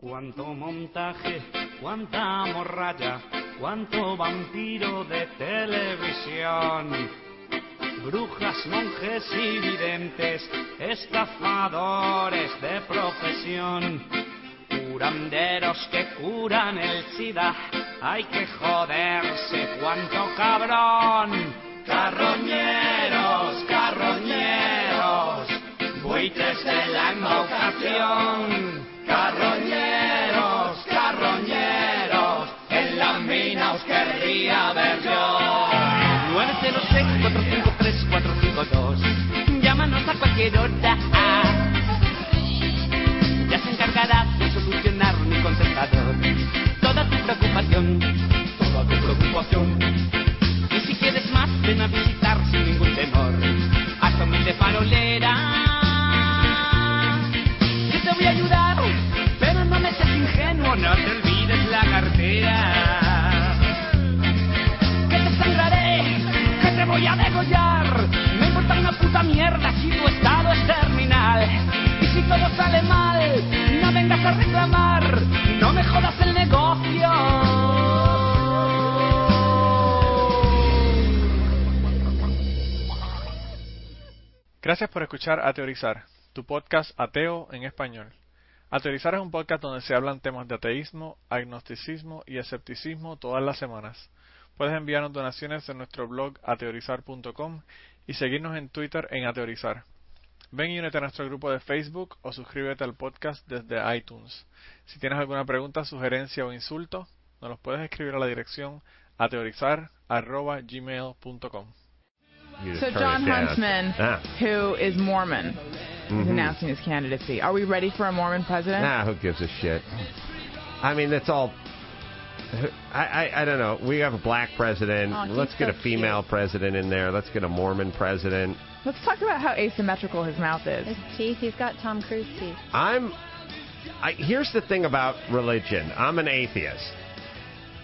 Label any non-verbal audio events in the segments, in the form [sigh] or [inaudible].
Cuánto montaje, cuánta morralla, cuánto vampiro de televisión. Brujas, monjes y videntes, estafadores de profesión. Curanderos que curan el SIDA, hay que joderse, cuánto cabrón. Carroñeros, carroñeros, buitres de la invocación. Carroñeros, carroñeros, en la mina os querría ver yo. 906-453-452, llámanos a cualquier hora. Ya se encargará de solucionar mi contestador. Toda tu preocupación, toda tu preocupación. Y si quieres más, ven a visitar sin ningún temor. Hasta humilde farolera. No te olvides la cartera. Que te sangraré, que te voy a degollar. No importa una puta mierda si tu estado es terminal. Y si todo sale mal, no vengas a reclamar, no me jodas el negocio. Gracias por escuchar A Teorizar, tu podcast ateo en español. A Teorizar es un podcast donde se hablan temas de ateísmo, agnosticismo y escepticismo todas las semanas. Puedes enviarnos donaciones en nuestro blog ateorizar.com y seguirnos en Twitter en Ateorizar. Ven y únete a nuestro grupo de Facebook o suscríbete al podcast desde iTunes. Si tienes alguna pregunta, sugerencia o insulto, nos los puedes escribir a la dirección ateorizar.gmail.com. You So John. Huntsman, Ah. who is Mormon, is Mhm. announcing his candidacy. Are we ready for a Mormon president? Nah, who gives a shit? I mean, that's all. I, I I don't know. We have a black president. Oh, Let's get so a female president in there. Let's get a Mormon president. Let's talk about how asymmetrical his mouth is. His teeth, he's got Tom Cruise teeth. I'm. I, here's the thing about religion. I'm an atheist,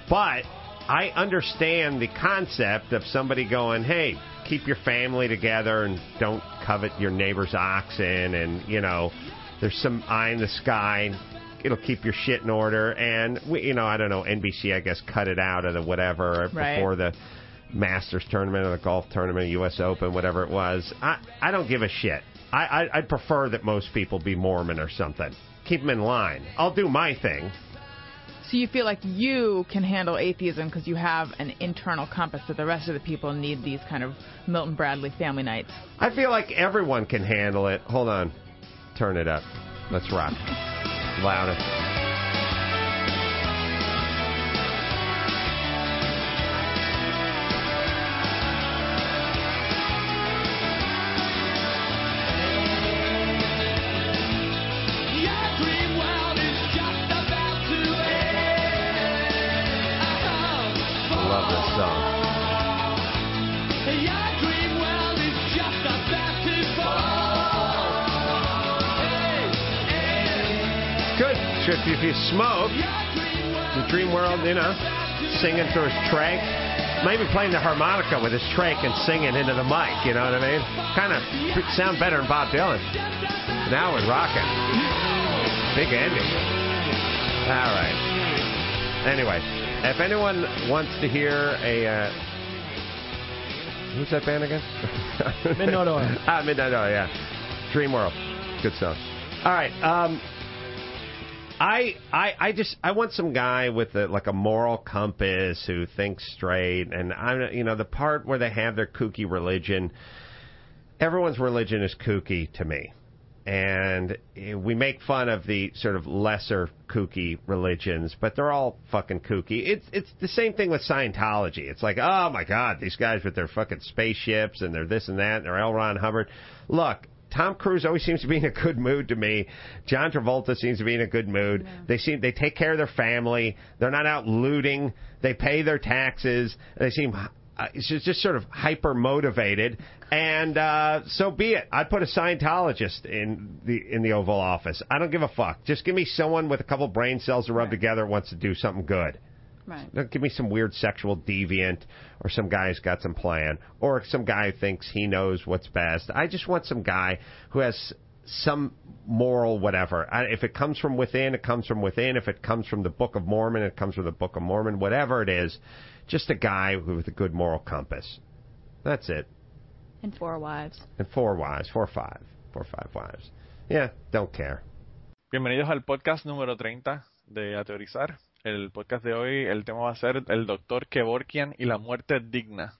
but I understand the concept of somebody going, "Hey, keep your family together and don't covet your neighbor's oxen," and you know, there's some eye in the sky. It'll keep your shit in order, and we, you know, I don't know. NBC, I guess, cut it out of the whatever Right. before the Masters tournament or the golf tournament, U.S. Open, whatever it was. I I don't give a shit. I, I I'd prefer that most people be Mormon or something. Keep them in line. I'll do my thing. So you feel like you can handle atheism because you have an internal compass that the rest of the people need these kind of Milton Bradley family nights. I feel like everyone can handle it. Hold on, turn it up. Let's rock. Louder. You smoke, the dream world, you know, singing through his trach. Maybe playing the harmonica with his trach and singing into the mic, you know what I mean? Kind of sound better than Bob Dylan. Now we're rocking. Big ending. All right. Anyway, if anyone wants to hear a. Uh, who's that band again? Midnight Oil. [laughs] ah, Midnight Oil, yeah. Dream World. Good stuff. All right. Um, I, I I just I want some guy with a, like a moral compass who thinks straight, and I'm you know the part where they have their kooky religion. Everyone's religion is kooky to me, and eh, we make fun of the sort of lesser kooky religions, but they're all fucking kooky. It's it's the same thing with Scientology. It's like oh my god, these guys with their fucking spaceships and their this and that, and their L. Ron Hubbard. Look, Tom Cruise always seems to be in a good mood to me. John Travolta seems to be in a good mood. They seem they take care of their family. They're not out looting. They pay their taxes. They seem uh, it's just, just sort of hyper motivated. And uh, so be it. I'd put a Scientologist in the in the Oval Office. I don't give a fuck. Just give me someone with a couple brain cells to rub together who wants to do something good. Right. Don't give me some weird sexual deviant or some guy who's got some plan or some guy who thinks he knows what's best. I just want some guy who has some moral whatever. I- If it comes from within, it comes from within. If it comes from the Book of Mormon, it comes from the Book of Mormon. Whatever it is, just a guy with a good moral compass. That's it. And four wives. And four wives, four or five, four or five wives. Yeah, don't care. Bienvenidos al podcast número 30 de A Teorizar. El podcast de hoy, el tema va a ser el doctor Kevorkian y la muerte digna.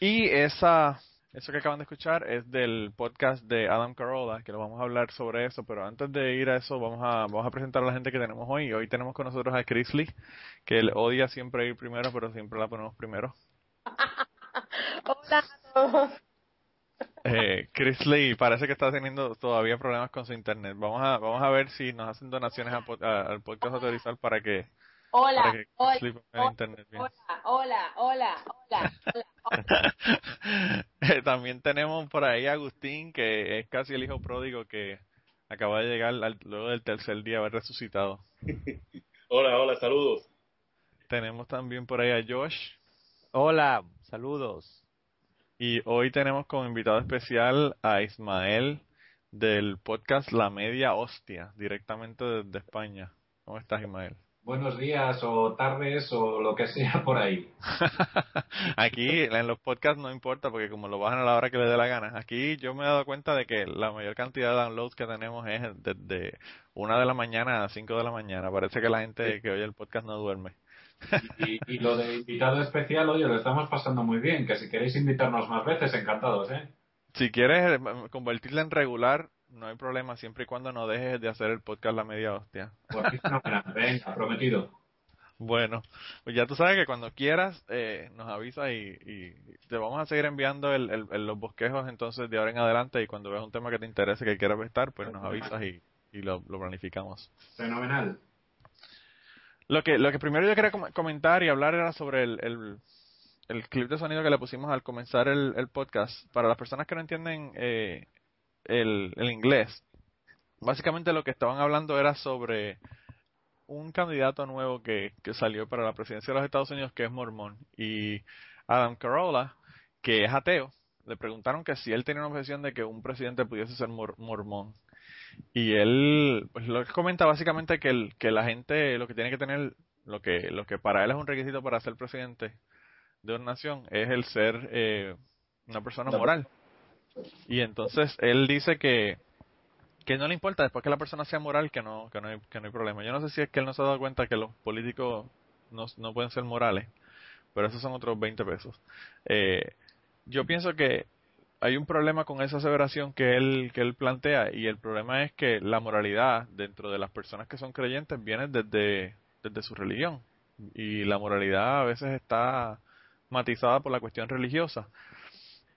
Y esa, eso que acaban de escuchar es del podcast de Adam Carolla, que lo vamos a hablar sobre eso, pero antes de ir a eso vamos a, vamos a presentar a la gente que tenemos hoy. Hoy tenemos con nosotros a Chris Lee, que él odia siempre ir primero, pero siempre la ponemos primero. [laughs] Hola a. Eh, Chris Lee parece que está teniendo todavía problemas con su internet. Vamos a, vamos a ver si nos hacen donaciones a pod- a- al podcast autorizar para que, Hola, para que hola, hola, internet bien. hola, hola, hola, hola, hola. Eh, [laughs] También tenemos por ahí a Agustín, que es casi el hijo pródigo que acaba de llegar al- luego del tercer día haber resucitado. [laughs] Hola, hola, saludos. Tenemos también por ahí a Josh. Hola, saludos. Y hoy tenemos como invitado especial a Ismael del podcast La Media Hostia, directamente desde España. ¿Cómo estás, Ismael? buenos días o tardes o lo que sea por ahí. [laughs] Aquí en los podcasts no importa porque como lo bajan a la hora que le dé la gana. Aquí yo me he dado cuenta de que la mayor cantidad de downloads que tenemos es desde una de la mañana a cinco de la mañana. Parece que la gente que oye el podcast no duerme. Y, y lo de invitado especial, oye, lo estamos pasando muy bien, que si queréis invitarnos más veces, encantados, ¿eh? Si quieres eh, convertirla en regular, no hay problema siempre y cuando no dejes de hacer el podcast La Media Hostia. Pues fenomenal. venga, prometido. Bueno, pues ya tú sabes que cuando quieras eh, nos avisas y, y te vamos a seguir enviando el, el- el- los bosquejos entonces de ahora en adelante y cuando veas un tema que te interese que quieras estar, pues nos avisas y, y lo, lo planificamos. Fenomenal. Lo que, lo que primero yo quería com- comentar y hablar era sobre el, el, el clip de sonido que le pusimos al comenzar el, el podcast. Para las personas que no entienden eh, el, el inglés, básicamente lo que estaban hablando era sobre un candidato nuevo que, que salió para la presidencia de los Estados Unidos que es mormón. Y Adam Carolla, que es ateo, le preguntaron que si él tenía una objeción de que un presidente pudiese ser mor- mormón. Y él pues lo que comenta básicamente que, el, que la gente lo que tiene que tener, lo que, lo que para él es un requisito para ser presidente de una nación es el ser eh, una persona moral. Y entonces él dice que, que no le importa después que la persona sea moral que no, que no, hay, que no hay problema. Yo no sé si es que él no se ha dado cuenta que los políticos no, no pueden ser morales, pero esos son otros 20 pesos. Eh, yo pienso que hay un problema con esa aseveración que él, que él plantea y el problema es que la moralidad dentro de las personas que son creyentes viene desde, desde su religión y la moralidad a veces está matizada por la cuestión religiosa.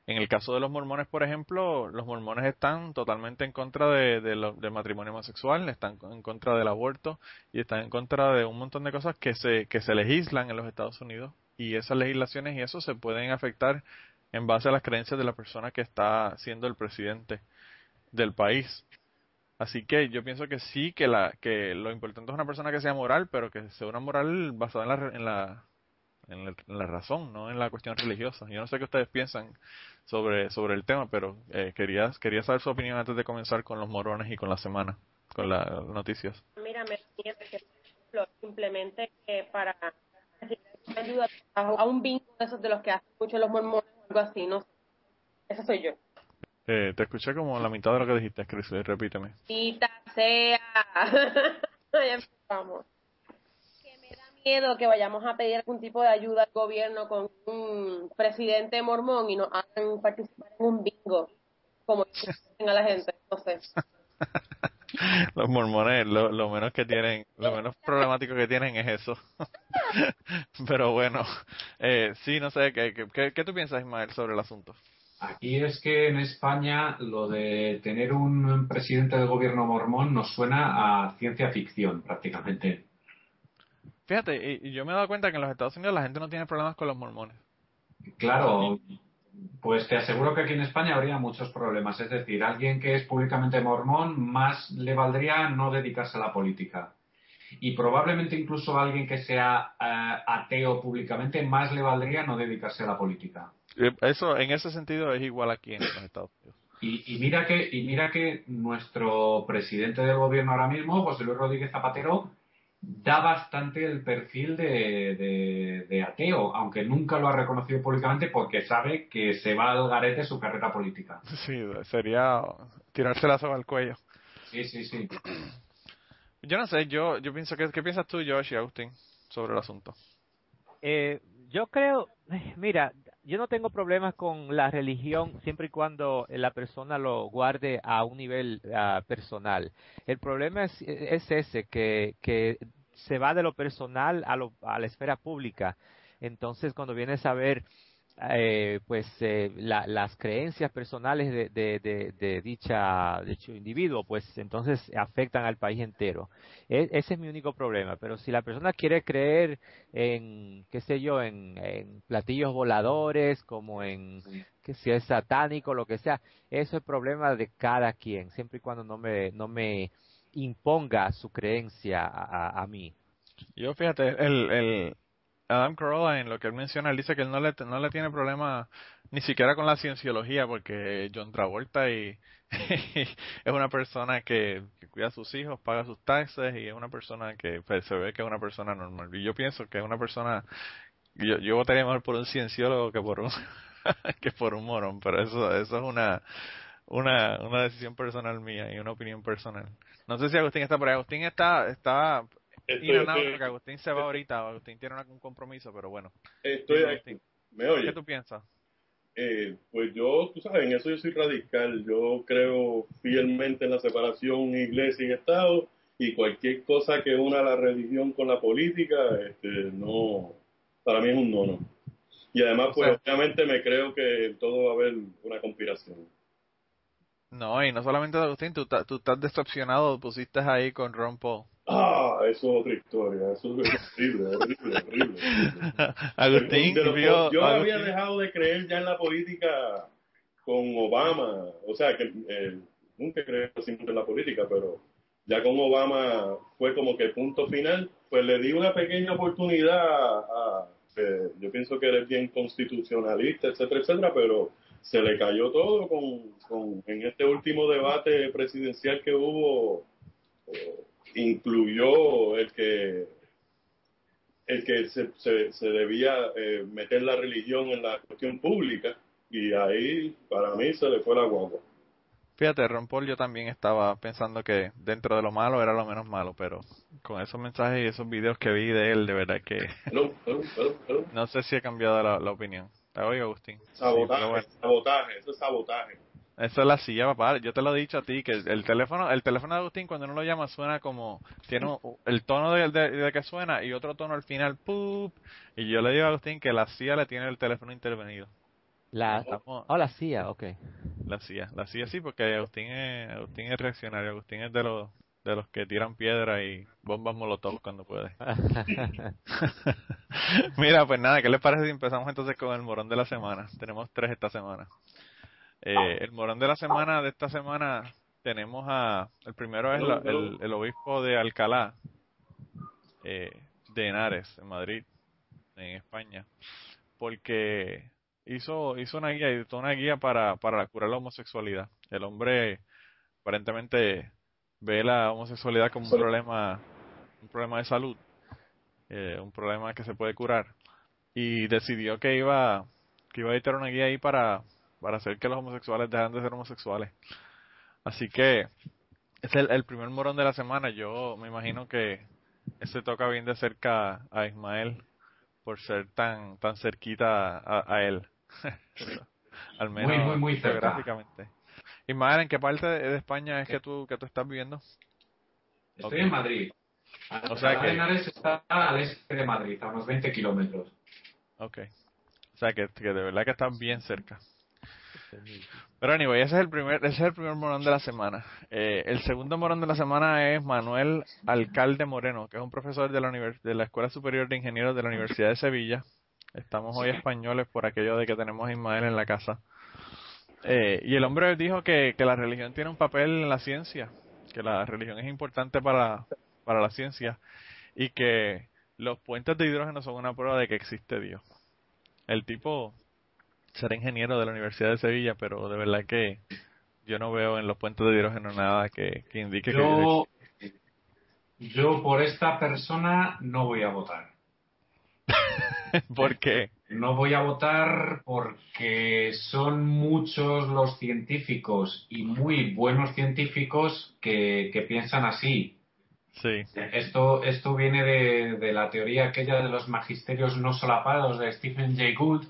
En el caso de los mormones, por ejemplo, los mormones están totalmente en contra de, del matrimonio homosexual, están en contra del aborto y están en contra de un montón de cosas que se, que se legislan en los Estados Unidos y esas legislaciones y eso se pueden afectar en base a las creencias de la persona que está siendo el presidente del país. Así que yo pienso que sí, que la que lo importante es una persona que sea moral, pero que sea una moral basada en la, en la, en la, razón, no en la cuestión religiosa. Yo no sé qué ustedes piensan sobre, sobre el tema, pero eh, quería, quería saber su opinión antes de comenzar con los morones y con la semana, con las noticias. Mira, me simplemente que para ayuda a, un bingo de esos de los que hacen mucho los mormones algo así, no sé. Esa soy yo. Eh, te escuché como la mitad de lo que dijiste, Chris, eh, repíteme. Quita sea. [laughs] ya empezamos. Que me da miedo que vayamos a pedir algún tipo de ayuda al gobierno con un presidente mormón y nos hagan participar en un bingo. Como [laughs] dicen a la gente, no sé. [laughs] [laughs] Los mormones, lo, lo menos que tienen, lo menos problemático que tienen es eso. [laughs] Pero bueno, eh, sí, no sé, ¿qué, qué, qué- qué tú piensas, Ismael, sobre el asunto? Aquí es que en España lo de tener un presidente del gobierno mormón nos suena a ciencia ficción prácticamente. Fíjate, y, y yo me he dado cuenta que en los Estados Unidos la gente no tiene problemas con los mormones. Claro, pues te aseguro que aquí en España habría muchos problemas. Es decir, alguien que es públicamente mormón más le valdría no dedicarse a la política. Y probablemente incluso alguien que sea eh, ateo públicamente más le valdría no dedicarse a la política. Eh, Eso, en ese sentido, es igual aquí en los Estados Unidos. Y, y, mira que, y mira que nuestro presidente del gobierno ahora mismo, José Luis Rodríguez Zapatero, da bastante el perfil de, de, de, ateo, aunque nunca lo ha reconocido públicamente porque sabe que se va al garete su carrera política. Sí, sería tirarse la soga al cuello. Sí, sí, sí. Yo no sé, yo, yo pienso que, ¿qué piensas tú, Josh y Agustín, sobre el asunto? Eh, yo creo, mira, yo no tengo problemas con la religión siempre y cuando la persona lo guarde a un nivel uh, personal. El problema es, es ese, que, que se va de lo personal a, lo, a la esfera pública. Entonces, cuando vienes a ver eh, pues eh, la, las creencias personales de, de, de, de, dicha dicho individuo pues entonces afectan al país entero. E, ese es mi único problema pero si la persona quiere creer en qué sé yo en, en platillos voladores como en que si es satánico lo que sea eso es problema de cada quien siempre y cuando no me no me imponga su creencia a, a, a mí. Yo fíjate el, el Adam Carolla, en lo que él menciona, él dice que él no le, no le tiene problema ni siquiera con la cienciología, porque John Travolta y, [laughs] es una persona que, cuida a sus hijos, paga sus taxes y es una persona que pues, se ve que es una persona normal. Y yo pienso que es una persona, yo, votaría mejor por un cienciólogo que por un, [laughs] que por un morón, pero eso, eso es una, una, una decisión personal mía y una opinión personal. No sé si Agustín está por ahí. Agustín está, está Estoy, y no, no, estoy- Agustín se va ahorita, Agustín tiene un compromiso, pero bueno. estoy aquí. ¿Me oye? ¿Qué tú piensas? Eh, pues yo, tú sabes, en eso yo soy radical. Yo creo fielmente en la separación iglesia y Estado y cualquier cosa que una la religión con la política, este, no, para mí es un no, no. Y además, O pues sea- obviamente me creo que todo va a haber una conspiración. No, y no solamente Agustín, tú, tú estás decepcionado, pusiste ahí con Ron Paul. Ah, eso es otra historia. Eso es horrible, horrible, horrible. [laughs] Agustín vio... yo había dejado de creer ya en la política con Obama, o sea que eh, nunca creí siempre en la política, pero ya con Obama fue como que punto final, pues le di una pequeña oportunidad a, a- eh, yo pienso que eres bien constitucionalista, etcétera, etcétera, pero se le cayó todo con, con en este último debate presidencial que hubo, eh, incluyó el que el que se, se, se debía eh, meter la religión en la cuestión pública y ahí para mí se le fue la guagua. Fíjate, Ron Paul yo también estaba pensando que dentro de lo malo era lo menos malo, pero con esos mensajes y esos videos que vi de él, de verdad que [laughs] no sé si he cambiado la, la opinión. Te oigo, Agustín. Sabotaje, bueno. sabotaje, eso es sabotaje. Eso es la silla, papá. Yo te lo he dicho a ti, que el teléfono, el teléfono de Agustín cuando uno lo llama suena como, tiene un- el tono de, de- de que suena y otro tono al final, ¡pup! Y yo le digo a Agustín que la CIA le tiene el teléfono intervenido. la Estamos- oh la CIA okay La CIA, la CIA sí, porque Agustín es, Agustín es reaccionario, Agustín es de los, de los que tiran piedra y bombas molotov cuando puede. [laughs] [laughs] Mira, pues nada, ¿qué les parece si empezamos entonces con el morón de la semana? Tenemos tres esta semana. Eh, el morón de la semana de esta semana tenemos a, el primero es la- el, obispo de Alcalá, eh, de Henares, en Madrid, en España, porque hizo, hizo una guía, editó una guía para, para curar la homosexualidad. El hombre aparentemente ve la homosexualidad como un problema, un problema de salud, eh, un problema que se puede curar, y decidió que iba, que iba a editar una guía ahí para, para hacer que los homosexuales dejaran de ser homosexuales. Así que es el, el primer morón de la semana. Yo me imagino que ese toca bien de cerca a Ismael por ser tan tan cerquita a, a él. [laughs] Al menos Muy, muy, muy cerca. geográficamente. Ismael, ¿en qué parte de de España es que tú que tú estás viviendo? Estoy en Madrid. O sea que- Henares está al este de Madrid, a unos 20 kilómetros. Ok. O sea que, que de verdad que estás bien cerca. Pero anyway, ese es el primer, ese es el primer morón de la semana. Eh, el segundo morón de la semana es Manuel Alcalde Moreno, que es un profesor de la, univers- de la Escuela Superior de Ingenieros de la Universidad de Sevilla. Estamos hoy españoles por aquello de que tenemos a Ismael en la casa. Eh, y el hombre dijo que, que la religión tiene un papel en la ciencia, que la religión es importante para, para la ciencia y que los puentes de hidrógeno son una prueba de que existe Dios. El tipo será ingeniero de la Universidad de Sevilla, pero de verdad que yo no veo en los puentes de hidrógeno nada que, que indique Yo, yo por esta persona no voy a votar. que... [laughs] ¿Por qué? No voy a votar porque son muchos los científicos y muy buenos científicos que, que piensan así. Sí, Esto, esto viene de, de la teoría aquella de los magisterios no solapados de Stephen Jay Gould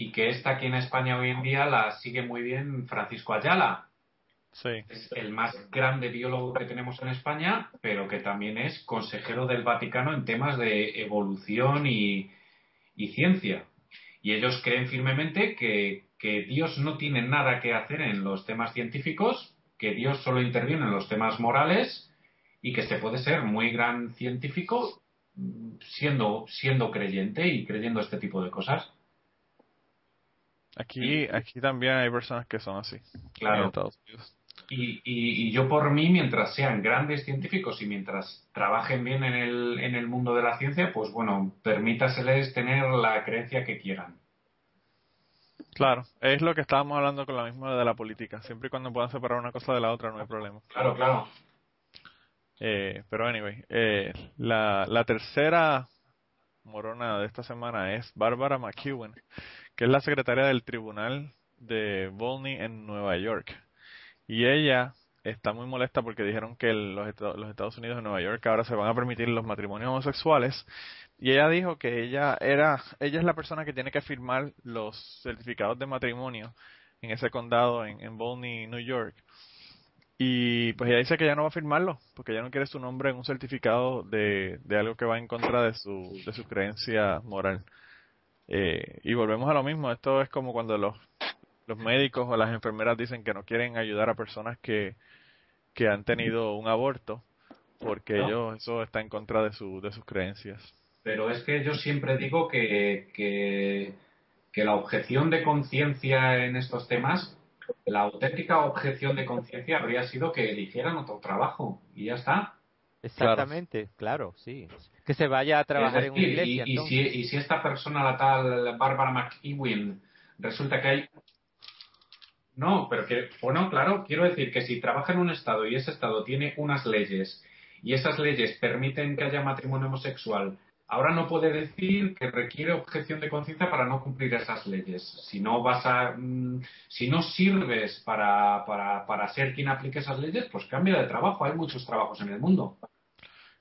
y que esta aquí en España hoy en día la sigue muy bien Francisco Ayala. sí, Es el más grande biólogo que tenemos en España, pero que también es consejero del Vaticano en temas de evolución y, y ciencia. Y ellos creen firmemente que, que Dios no tiene nada que hacer en los temas científicos, que Dios solo interviene en los temas morales y que se puede ser muy gran científico mm, siendo, siendo creyente y creyendo este tipo de cosas. Aquí, aquí también hay personas que son así. Claro. En Estados Unidos. Y, y- y yo por mí, mientras sean grandes científicos y mientras trabajen bien en el, en el mundo de la ciencia, pues bueno, permítaseles tener la creencia que quieran. Claro, es lo que estábamos hablando con lo mismo de la política. Siempre y cuando puedan separar una cosa de la otra no hay problema. Claro, claro. Eh, pero anyway, eh, la, la tercera morona de esta semana es Barbara McEwen, que es la secretaria del Tribunal de Volney en Nueva York. Y ella está muy molesta porque dijeron que los Estados Unidos de Nueva York ahora se van a permitir los matrimonios homosexuales. Y ella dijo que ella era, ella es la persona que tiene que firmar los certificados de matrimonio en ese condado en, en Volney, New York. Y pues ella dice que ya no va a firmarlo, porque ella no quiere su nombre en un certificado de, de algo que va en contra de su, de su creencia moral. Eh, y volvemos a lo mismo, esto es como cuando los, los médicos o las enfermeras dicen que no quieren ayudar a personas que, que han tenido un aborto, porque No. ellos, eso está en contra de, su, de sus creencias. Pero es que yo siempre digo que, que, que la objeción de conciencia en estos temas, la auténtica objeción de conciencia habría sido que eligieran otro trabajo y ya está. Exactamente, claro, sí. Que se vaya a trabajar Es en una decir, iglesia. y, y si, y si esta persona, la tal Bárbara McEwen, resulta que hay. No, pero que, bueno, claro, quiero decir que si trabaja en un Estado y ese Estado tiene unas leyes y esas leyes permiten que haya matrimonio homosexual, ahora no puede decir que requiere objeción de conciencia para no cumplir esas leyes. Si no vas a. mm, si no sirves para, para, para ser quien aplique esas leyes, pues cambia de trabajo. Hay muchos trabajos en el mundo.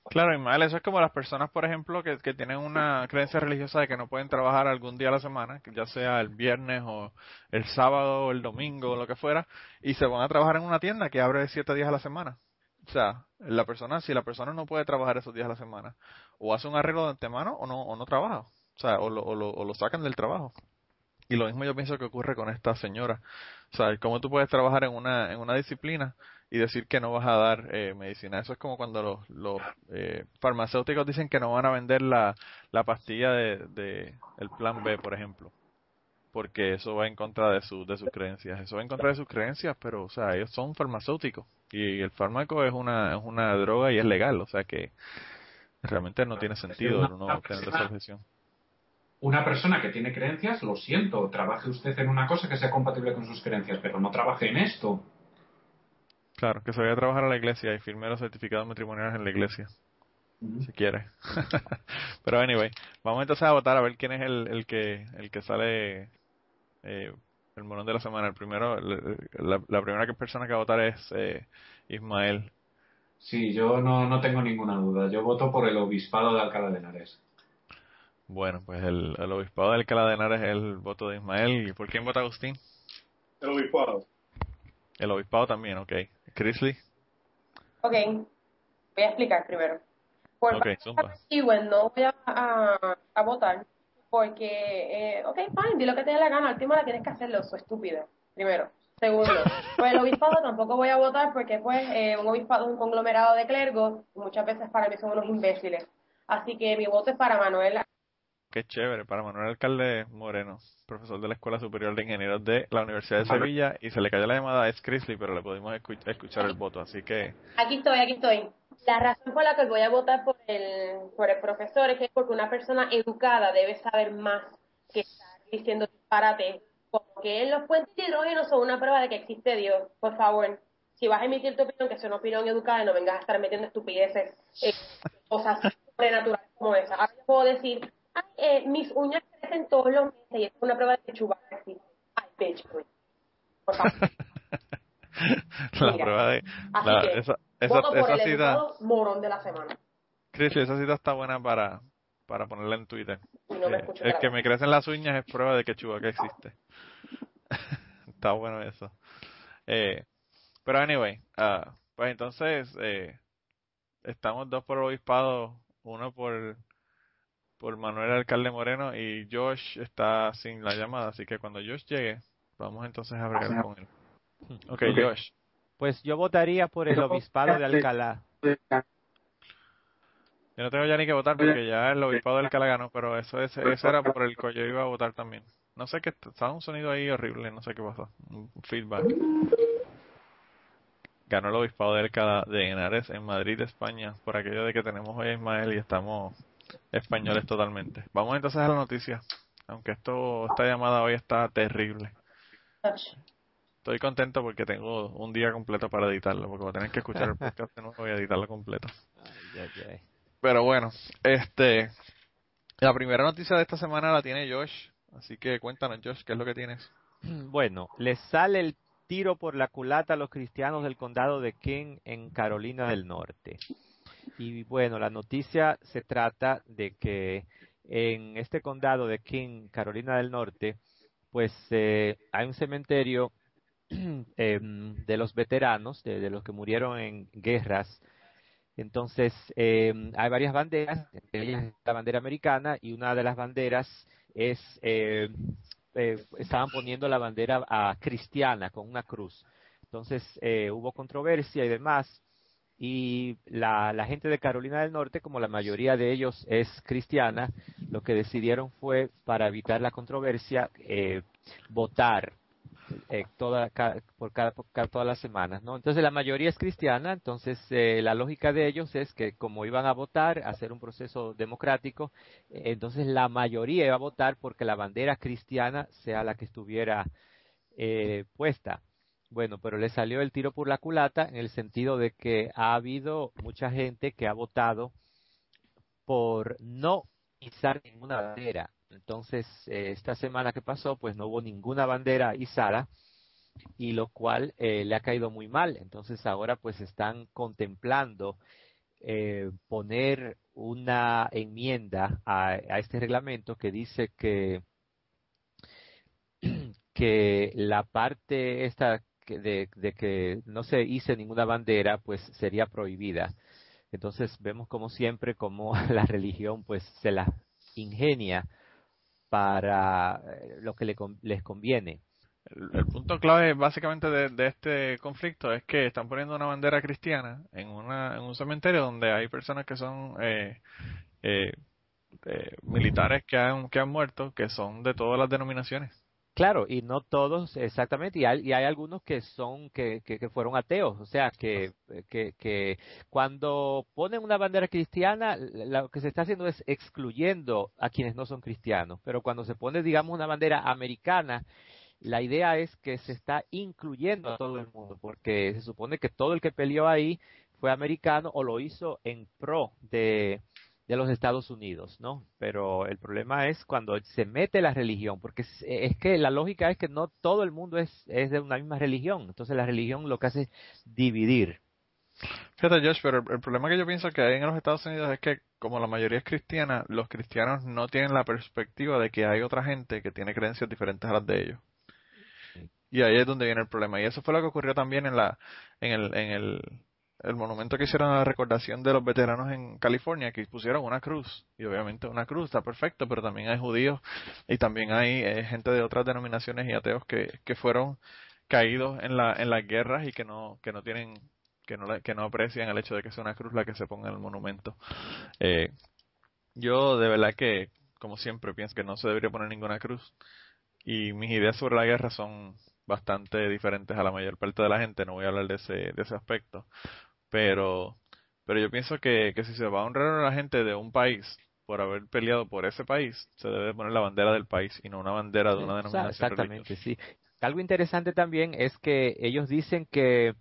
Claro, Ismael, eso es como las personas, por ejemplo, que, que tienen una creencia religiosa de que no pueden trabajar algún día a la semana, que ya sea el viernes o el sábado o el domingo o lo que fuera, y se van a trabajar en una tienda que abre siete días a la semana. O sea, la persona, si la persona no puede trabajar esos días a la semana, o hace un arreglo de antemano o no, o no trabaja. O sea, o lo, o lo, o lo sacan del trabajo. Y lo mismo yo pienso que ocurre con esta señora. O sea, cómo tú puedes trabajar en una, en una disciplina y decir que no vas a dar eh, medicina. Eso es como cuando los, los eh, farmacéuticos dicen que no van a vender la, la pastilla de, de el plan B, por ejemplo. Porque eso va en contra de, su, de sus creencias. Eso va en contra de sus creencias, pero, o sea, ellos son farmacéuticos. Y el fármaco es una, es una droga y es legal. O sea que realmente no tiene sentido una- una tener persona- esa objeción. una persona que tiene creencias, lo siento, trabaje usted en una cosa que sea compatible con sus creencias, pero no trabaje en esto. Claro, que se vaya a trabajar a la iglesia y firme los certificados matrimoniales en la iglesia, si quiere. [laughs] Pero anyway, vamos entonces a votar a ver quién es el, el que el que sale eh, el morón de la semana. El primero, la, la primera persona que va a votar es eh, Ismael. Sí, yo no, no tengo ninguna duda. Yo voto por el obispado de Alcalá de Henares. Bueno, pues el, el obispado de Alcalá de Henares es el voto de Ismael. ¿Y por quién vota Agustín? El obispado. El obispado también, ok. Chrisley, Ok, voy a explicar primero. Por ok, zumba. y bueno, no voy a, a, a votar porque, eh, ok, fine, di lo que te dé la gana, al último la tienes que hacerlo, su estúpido, primero. Segundo, [laughs] por el obispado tampoco voy a votar porque pues eh, un obispado es un conglomerado de clergos y muchas veces para mí son unos imbéciles. Así que mi voto es para Manuel Qué chévere, para Manuel Alcalde Moreno, profesor de la Escuela Superior de Ingenieros de la Universidad de Sevilla, y se le cayó la llamada a Chrisley, pero le pudimos escu- escuchar el voto, así que Aquí estoy, aquí estoy. La razón por la que voy a votar por el, por el profesor es que porque una persona educada debe saber más que estar diciendo disparate como que los puentes de hidrógeno son una prueba de que existe Dios. Por favor, si vas a emitir tu opinión, que sea una opinión educada no vengas a estar metiendo estupideces, eh, cosas sobrenaturales como esa. Ahora yo puedo decir, ay, eh, mis uñas crecen todos los meses y es una prueba de que Chewbacca existe. Ay, bitch. Por favor. [laughs] la Mira, prueba de. La- que, esa esa, voto por esa el cita. morón de la semana. Chris, esa cita está buena para, para ponerla en Twitter. Y no me Eh, el que me crecen las uñas es prueba de que Chewbacca existe. [laughs] está bueno eso. Eh, pero anyway, ah, pues entonces eh, estamos dos por el obispado, uno por por Manuel Alcalde Moreno y Josh está sin la llamada, así que cuando Josh llegue, vamos entonces a bregar con él. Ok, Ok. Josh. Pues yo votaría por el obispado de Alcalá. Yo no tengo ya ni que votar porque ya el obispado del Alcalá ganó, pero eso, es, eso era por el que yo iba a votar también. No sé qué, estaba un sonido ahí horrible, no sé qué pasó. Un feedback. Ganó el obispado de Alcalá de Henares en Madrid, España, por aquello de que tenemos hoy a Ismael y estamos españoles totalmente. Vamos entonces a la noticia, aunque esto esta llamada hoy está terrible. Estoy contento porque tengo un día completo para editarlo, porque voy a tener que escuchar el podcast de nuevo y editarlo completo. Ay, ay, ay. Pero bueno, este, la primera noticia de esta semana la tiene Josh, así que cuéntanos Josh, ¿qué es lo que tienes? [clears throat] Bueno, les sale el tiro por la culata a los cristianos del condado de King en Carolina del Norte. Y bueno, la noticia se trata de que en este condado de King, Carolina del Norte, pues eh, hay un cementerio [clears throat] em, de los veteranos, de los que murieron en guerras. Entonces, em, hay varias banderas, entre ellas la bandera americana y una de las banderas es, eh, eh, estaban poniendo la bandera ah, cristiana con una cruz. Entonces, eh, hubo controversia y demás. Y la, la gente de Carolina del Norte, como la mayoría de ellos es cristiana, lo que decidieron fue, para evitar la controversia, eh, votar eh, toda, cada, por cada- todas las semanas, ¿no? Entonces la mayoría es cristiana, entonces eh, la lógica de ellos es que como iban a votar, hacer un proceso democrático, eh, entonces la mayoría iba a votar porque la bandera cristiana sea la que estuviera eh, puesta. Bueno, pero le salió el tiro por la culata en el sentido de que ha habido mucha gente que ha votado por no izar ninguna bandera. Entonces, eh, esta semana que pasó, pues no hubo ninguna bandera izada y lo cual eh, le ha caído muy mal. Entonces, ahora pues están contemplando eh, poner una enmienda a, este reglamento que dice que [clears throat] que la parte esta de, de que no se hice ninguna bandera pues sería prohibida. Entonces vemos como siempre como [laughs] la religión pues se la ingenia para eh, lo que le les conviene. El, punto clave básicamente de, este conflicto es que están poniendo una bandera cristiana en, un cementerio donde hay personas que son eh, eh, eh, militares que han muerto, que son de todas las denominaciones. Claro, y no todos exactamente, y hay, y hay algunos que son, que, que, fueron ateos, o sea, que, que, que cuando ponen una bandera cristiana, lo que se está haciendo es excluyendo a quienes no son cristianos, pero cuando se pone, digamos, una bandera americana, la idea es que se está incluyendo a todo el mundo, porque se supone que todo el que peleó ahí fue americano o lo hizo en pro de, de los Estados Unidos, ¿no? Pero el problema es cuando se mete la religión, porque es, es que la lógica es que no todo el mundo es, es de una misma religión, entonces la religión lo que hace es dividir. Fíjate, Josh, pero el, el problema que yo pienso que hay en los Estados Unidos es que, como la mayoría es cristiana, los cristianos no tienen la perspectiva de que hay otra gente que tiene creencias diferentes a las de ellos. Y ahí es donde viene el problema. Y eso fue lo que ocurrió también en la, en el, en el, el monumento que hicieron a la recordación de los veteranos en California, que pusieron una cruz. Y obviamente una cruz está perfecto, pero también hay judíos y también hay eh, gente de otras denominaciones y ateos que, que fueron caídos en la, en las guerras y que no, que no tienen, que no, que no aprecian el hecho de que sea una cruz la que se ponga en el monumento. Eh, yo de verdad que, como siempre, pienso que no se debería poner ninguna cruz. Y mis ideas sobre la guerra son bastante diferentes a la mayor parte de la gente. No voy a hablar de ese, de ese aspecto. Pero, pero yo pienso que, que si se va a honrar a la gente de un país por haber peleado por ese país, se debe poner la bandera del país y no una bandera de una denominación Exactamente, sí. Algo interesante también es que ellos dicen que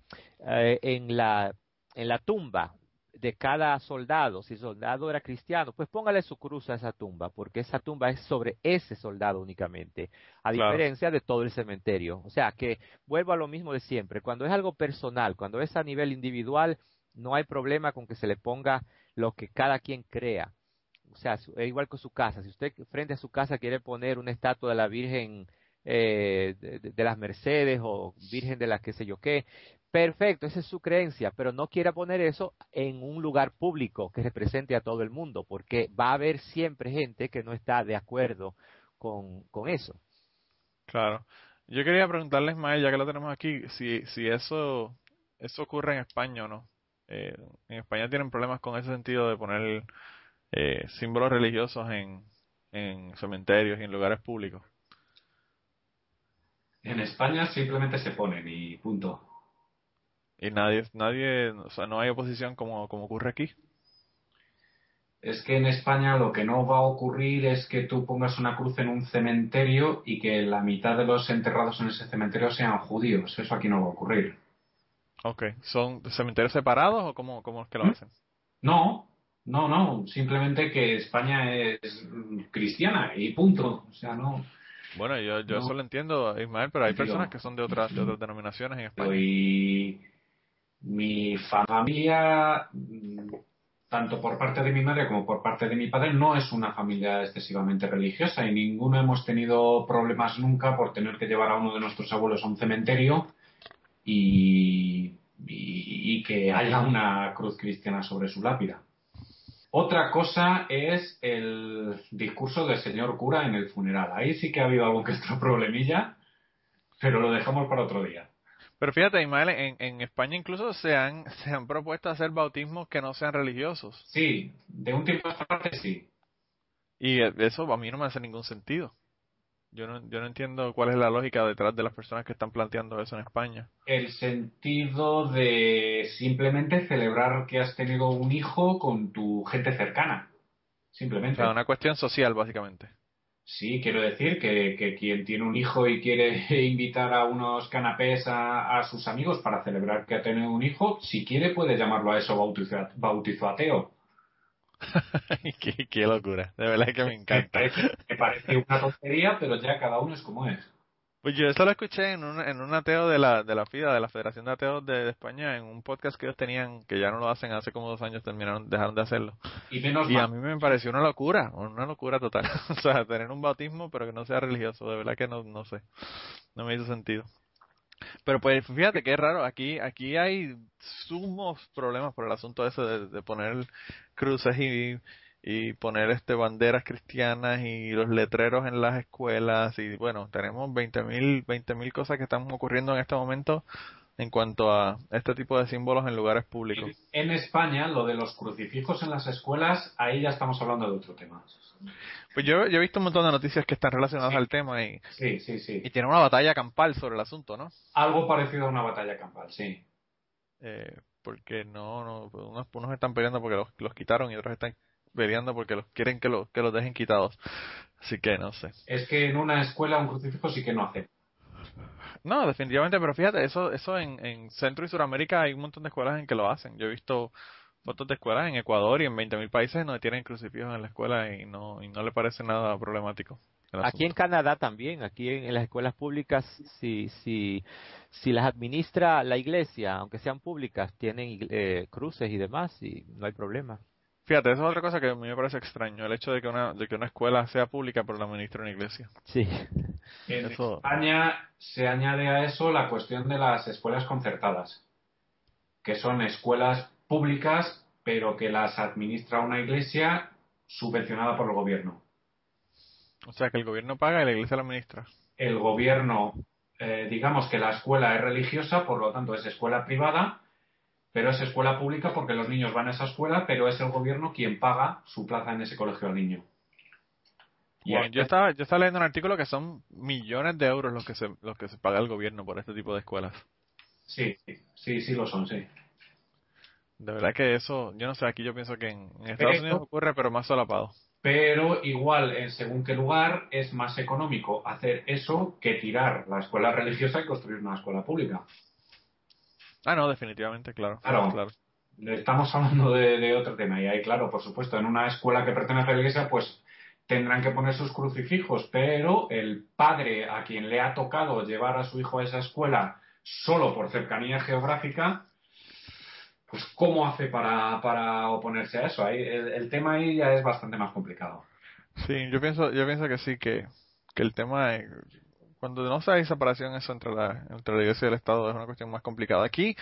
eh, en la en la tumba de cada soldado, si el soldado era cristiano, pues póngale su cruz a esa tumba, porque esa tumba es sobre ese soldado únicamente, a diferencia de todo el cementerio. O sea que vuelvo a lo mismo de siempre, cuando es algo personal, cuando es a nivel individual, no hay problema con que se le ponga lo que cada quien crea. O sea, es igual con su casa. Si usted frente a su casa quiere poner una estatua de la Virgen eh, de, las Mercedes o Virgen de las qué sé yo qué, perfecto, esa es su creencia, pero no quiera poner eso en un lugar público que represente a todo el mundo, porque va a haber siempre gente que no está de acuerdo con, con eso. Claro. Yo quería preguntarles, Ismael, ya que lo tenemos aquí, si, si eso, eso ocurre en España o no. Eh, en España tienen problemas con ese sentido de poner eh, símbolos religiosos en, en cementerios y en lugares públicos. En España simplemente se ponen y punto. Y nadie, nadie, o sea, no hay oposición como, como ocurre aquí. Es que en España lo que no va a ocurrir es que tú pongas una cruz en un cementerio y que la mitad de los enterrados en ese cementerio sean judíos. Eso aquí no va a ocurrir. Ok, ¿son cementerios separados o cómo, cómo es que lo ¿Mm? hacen? No, no, no, simplemente que España es cristiana y punto. O sea, no. Bueno, yo, yo eso lo entiendo, Ismael, pero hay personas que son de otras, de otras denominaciones en España. Y mi familia, tanto por parte de mi madre como por parte de mi padre, no es una familia excesivamente religiosa y ninguno hemos tenido problemas nunca por tener que llevar a uno de nuestros abuelos a un cementerio y, y, que haya una cruz cristiana sobre su lápida. Otra cosa es el discurso del señor cura en el funeral. Ahí sí que ha habido algún que otro problemilla, pero lo dejamos para otro día. Pero fíjate, Ismael, en, en España incluso se han, [laughs] se han propuesto hacer bautismos que no sean religiosos. Sí, de un tiempo a esta parte sí. Y eso a mí no me hace ningún sentido. Yo no, yo no entiendo cuál es la lógica detrás de las personas que están planteando eso en España. El sentido de simplemente celebrar que has tenido un hijo con tu gente cercana. Simplemente. O sea, una cuestión social, básicamente. Sí, quiero decir que, que, quien tiene un hijo y quiere [laughs] invitar a unos canapés a, a, sus amigos para celebrar que ha tenido un hijo, si quiere puede llamarlo a eso bautizo, bautizo ateo. [laughs] qué, qué, locura, de verdad que me encanta. Me parece, una tontería, pero ya cada uno es como es. Pues yo eso lo escuché en un, en un ateo de la, de la FIDA, de la Federación de Ateos de, España, en un podcast que ellos tenían, que ya no lo hacen hace como dos años, terminaron, dejaron de hacerlo. Y, menos y a mí me pareció una locura, una locura total. [laughs] o sea, tener un bautismo, pero que no sea religioso, de verdad que no, no sé, no me hizo sentido. Pero pues fíjate que es raro, aquí aquí hay sumos problemas por el asunto ese de, poner cruces y, y poner este banderas cristianas y los letreros en las escuelas y bueno, tenemos 20.000 20 mil cosas que están ocurriendo en este momento en cuanto a este tipo de símbolos en lugares públicos. En España, lo de los crucifijos en las escuelas, ahí ya estamos hablando de otro tema. Pues yo, he visto un montón de noticias que están relacionadas al tema y, sí, sí, sí. y tiene una batalla campal sobre el asunto, ¿no? Algo parecido a una batalla campal, sí. Eh, porque no, no unos, unos, están peleando porque los, los quitaron y otros están peleando porque los quieren que, los que los dejen quitados. Así que no sé. Es que en una escuela un crucifijo sí que no hace. No, definitivamente, pero fíjate, eso eso en, en Centro y Sudamérica hay un montón de escuelas en que lo hacen. Yo he visto fotos de escuelas en Ecuador y en 20.000 países donde tienen crucifijos en la escuela y no, y no le parece nada problemático. Aquí en Canadá también, aquí en, las escuelas públicas, si, si, si las administra la iglesia, aunque sean públicas, tienen eh, cruces y demás y no hay problema. Fíjate, eso es otra cosa que a mí me parece extraño, el hecho de que una, de que una escuela sea pública pero la administra una iglesia. Sí. En España se añade a eso la cuestión de las escuelas concertadas, que son escuelas públicas pero que las administra una iglesia subvencionada por el gobierno. O sea, que el gobierno paga y la iglesia la administra. El gobierno, eh, digamos que la escuela es religiosa, por lo tanto es escuela privada, pero es escuela pública porque los niños van a esa escuela, pero es el gobierno quien paga su plaza en ese colegio al niño. yo estaba yo estaba leyendo un artículo que son millones de euros los que se los que se paga el gobierno por este tipo de escuelas. Sí, sí, sí lo son, sí. De verdad que eso, yo no sé, aquí yo pienso que en, Estados Unidos ocurre, pero más solapado. pero igual en según qué lugar es más económico hacer eso que tirar la escuela religiosa y construir una escuela pública. Ah, no, definitivamente, claro. Claro. claro. Estamos hablando de, de otro tema y ahí, claro, por supuesto, en una escuela que pertenece a la iglesia, pues tendrán que poner sus crucifijos, pero el padre a quien le ha tocado llevar a su hijo a esa escuela solo por cercanía geográfica, pues ¿cómo hace para, para oponerse a eso? Ahí, el, el tema ahí ya es bastante más complicado. Sí, yo pienso, yo pienso que sí, que, que el tema, es- cuando no se hay separación eso entre la, entre la iglesia y el Estado es una cuestión más complicada. Aquí,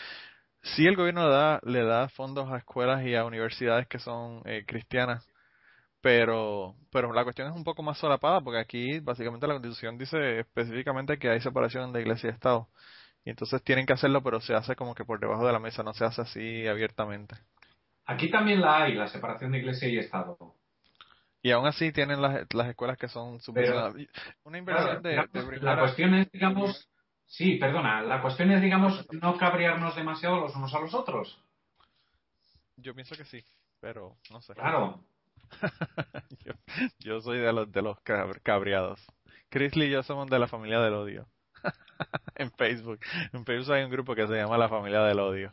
sí el gobierno le da, le da fondos a escuelas y a universidades que son eh, cristianas, pero, pero la cuestión es un poco más solapada porque aquí básicamente la constitución dice específicamente que hay separación de iglesia y Estado. Y entonces tienen que hacerlo, pero se hace como que por debajo de la mesa, no se hace así abiertamente. Aquí también la hay, la separación de iglesia y Estado. Y aún así tienen las, las escuelas que son subvencionadas. Una inversión Claro, de, digamos, de la cuestión es, digamos, sí, perdona, la cuestión es, digamos, no cabrearnos demasiado los unos a los otros. Yo pienso que sí, pero no sé. Claro. [laughs] yo, yo soy de los de los cab- cabreados. Chrisley y yo somos de la familia del odio. [laughs] en Facebook. En Facebook hay un grupo que se llama la familia del odio.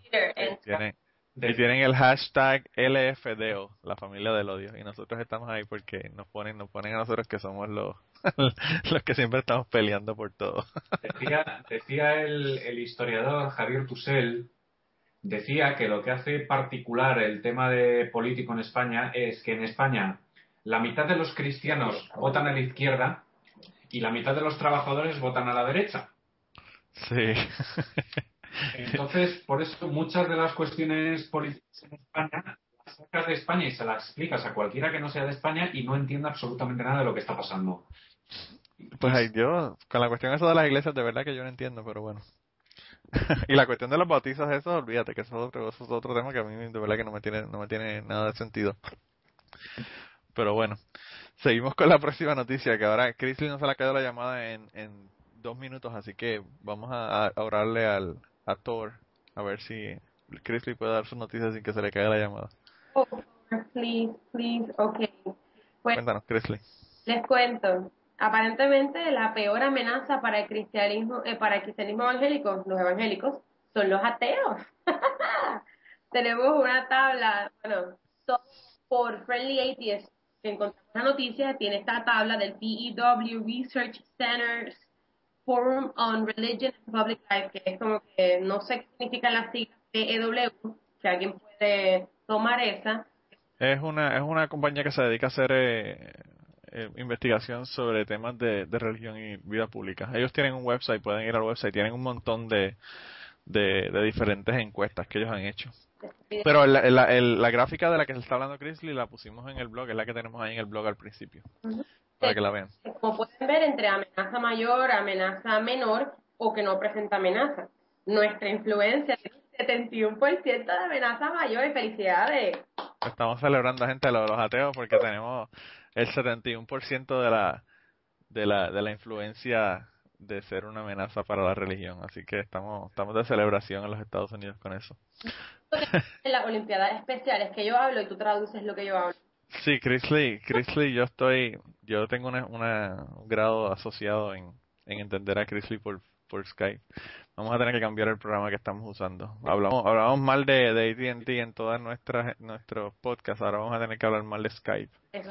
Tienen, De- y tienen el hashtag LFDO, la familia del odio. Y nosotros estamos ahí porque nos ponen, nos ponen a nosotros que somos los, [laughs] los que siempre estamos peleando por todo. Decía, decía el, el historiador Javier Tusell, decía que lo que hace particular el tema de político en España es que en España la mitad de los cristianos votan a la izquierda y la mitad de los trabajadores votan a la derecha. Sí. [laughs] Entonces, por eso muchas de las cuestiones políticas en España las sacas de España y se las explicas a cualquiera que no sea de España y no entienda absolutamente nada de lo que está pasando. Pues ahí yo, con la cuestión esa de las iglesias, de verdad que yo no entiendo, pero bueno. [laughs] y la cuestión de los bautizos, eso, olvídate, que eso es otro, eso tema que a mí de verdad que no me tiene, no me tiene nada de sentido. Pero bueno, seguimos con la próxima noticia, que ahora Chrisley no se le ha quedado la llamada en, dos minutos, así que vamos a orarle al, a Thor, a ver si Chrisley puede dar sus noticias sin que se le caiga la llamada. Oh, please, please, ok. Cuéntanos, Chrisley. les cuento. Aparentemente la peor amenaza para el cristianismo, eh, para el cristianismo evangélico, los evangélicos, son los ateos. [laughs] Tenemos una tabla, bueno, por Friendly Atheist, que encontramos la noticia, tiene esta tabla del PEW Research Center's Forum on Religion and Public Life, que es como que no sé qué significa la sigla PEW, que alguien puede tomar esa. Es una, es una compañía que se dedica a hacer eh, eh, investigación sobre temas de, de religión y vida pública. Ellos tienen un website, pueden ir al website, tienen un montón de, de, de diferentes encuestas que ellos han hecho. Pero la, la, el- la gráfica de la que se está hablando Chrisley la pusimos en el blog, es la que tenemos ahí en el blog al principio. Para que la vean. como pueden ver, entre amenaza mayor, amenaza menor o que no presenta amenaza. Nuestra influencia es 71% de amenaza mayor. Felicidades. Estamos celebrando, gente, lo de los ateos porque tenemos el 71% de la, de la, de la influencia de ser una amenaza para la religión. Así que estamos, estamos de celebración en los Estados Unidos con eso. En las Olimpiadas especiales que yo hablo y tú traduces lo que yo hablo. Sí, Chrisley, Chrisley, yo estoy, yo tengo una, una- un grado asociado en, en entender a Chrisley por, por Skype. Vamos a tener que cambiar el programa que estamos usando. Hablamos, hablamos mal de, de AT&T en todas nuestras, nuestros podcasts, ahora vamos a tener que hablar mal de Skype. Es.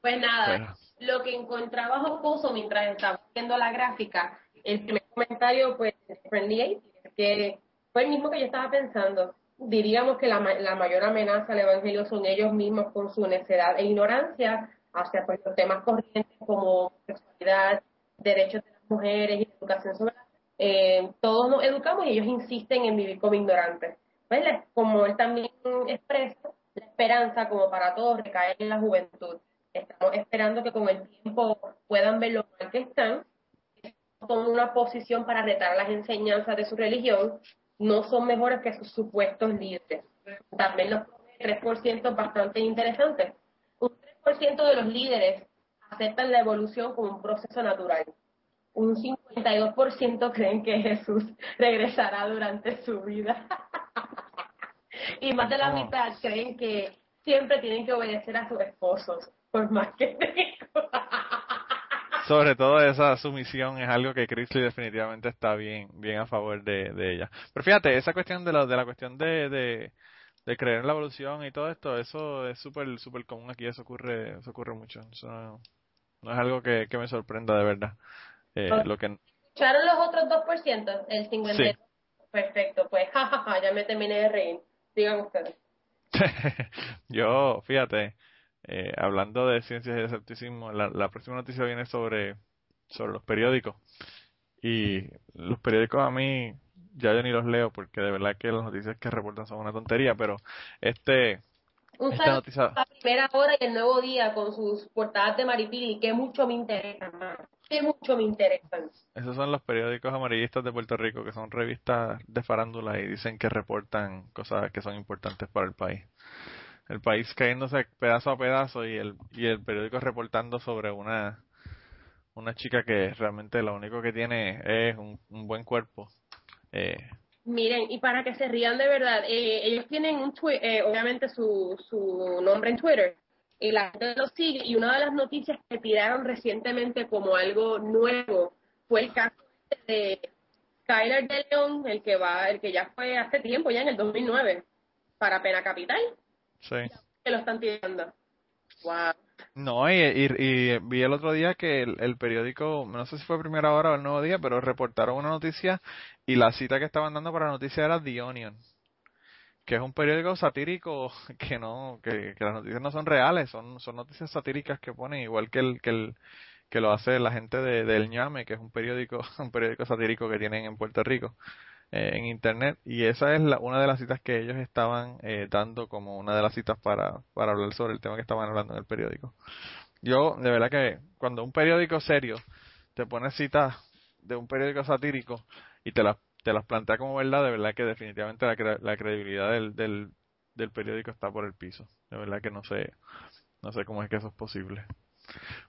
Pues nada, lo que encontraba jocoso mientras estaba viendo la gráfica, el primer comentario, pues, de Friendly que fue el mismo que yo estaba pensando. Diríamos que la, la mayor amenaza al evangelio son ellos mismos con su necedad e ignorancia hacia pues, los temas corrientes como sexualidad, derechos de las mujeres y educación sobre eh, todos nos educamos y ellos insisten en vivir como ignorantes. Pues, como él también expresa, la esperanza, como para todos, recae en la juventud. Estamos esperando que con el tiempo puedan ver lo mal que están, tomen una posición para retar las enseñanzas de su religión, no son mejores que sus supuestos líderes. También los 3% bastante interesantes. Un 3% de los líderes aceptan la evolución como un proceso natural. Un 52% [laughs] creen que Jesús regresará durante su vida. [laughs] y más de la Oh. mitad creen que siempre tienen que obedecer a sus esposos, por más que [laughs] sobre todo esa sumisión es algo que Chrisley definitivamente está bien bien a favor de, de ella. Pero fíjate, esa cuestión de la, de la cuestión de, de, de creer en la evolución y todo esto, eso es súper súper común aquí, eso ocurre eso ocurre mucho. Eso no, no es algo que, que me sorprenda de verdad. Eh, lo que ¿Escucharon los otros 2%? El 50%. Perfecto, pues [laughs] jajaja, ya me terminé de reír. Digan ustedes. [laughs] Yo, fíjate, eh, hablando de ciencias y de escepticismo, la, la próxima noticia viene sobre, sobre los periódicos. Y los periódicos a mí, ya yo ni los leo porque de verdad que las noticias que reportan son una tontería, pero este... Un esta noticia, la primera hora y el nuevo día con sus portadas de Maripili, que mucho me interesan, que mucho me interesan. esos son los periódicos amarillistas de Puerto Rico, que son revistas de farándula y dicen que reportan cosas que son importantes para el país. El país cayéndose pedazo a pedazo y el, y el periódico reportando sobre una, una chica que realmente lo único que tiene es un, un buen cuerpo. Eh, Miren, y para que se rían de verdad, eh, ellos tienen un eh, obviamente su, su nombre en Twitter y la gente lo sigue y una de las noticias que tiraron recientemente como algo nuevo fue el caso de Skyler de León, el que va, el que ya fue hace tiempo, ya en el 2009, para Pena Capital, sí. que lo están tirando. Wow. No, y, y, y vi el otro día que el, el periódico, no sé si fue Primera Hora o El Nuevo Día, pero reportaron una noticia y la cita que estaban dando para la noticia era The Onion, que es un periódico satírico [laughs] que no, que, que las noticias no son reales, son, son noticias satíricas que ponen, igual que el, que el, que lo hace la gente de, del ñame, que es un periódico, [laughs] un periódico satírico que tienen en Puerto Rico. Eh, en internet y esa es la, una de las citas que ellos estaban eh, dando como una de las citas para, para hablar sobre el tema que estaban hablando en el periódico. Yo, de verdad que cuando un periódico serio te pone citas de un periódico satírico y te las, te las plantea como verdad, de verdad que definitivamente la, cre- la credibilidad del, del, periódico está por el piso. De verdad que no sé, no sé cómo es que eso es posible.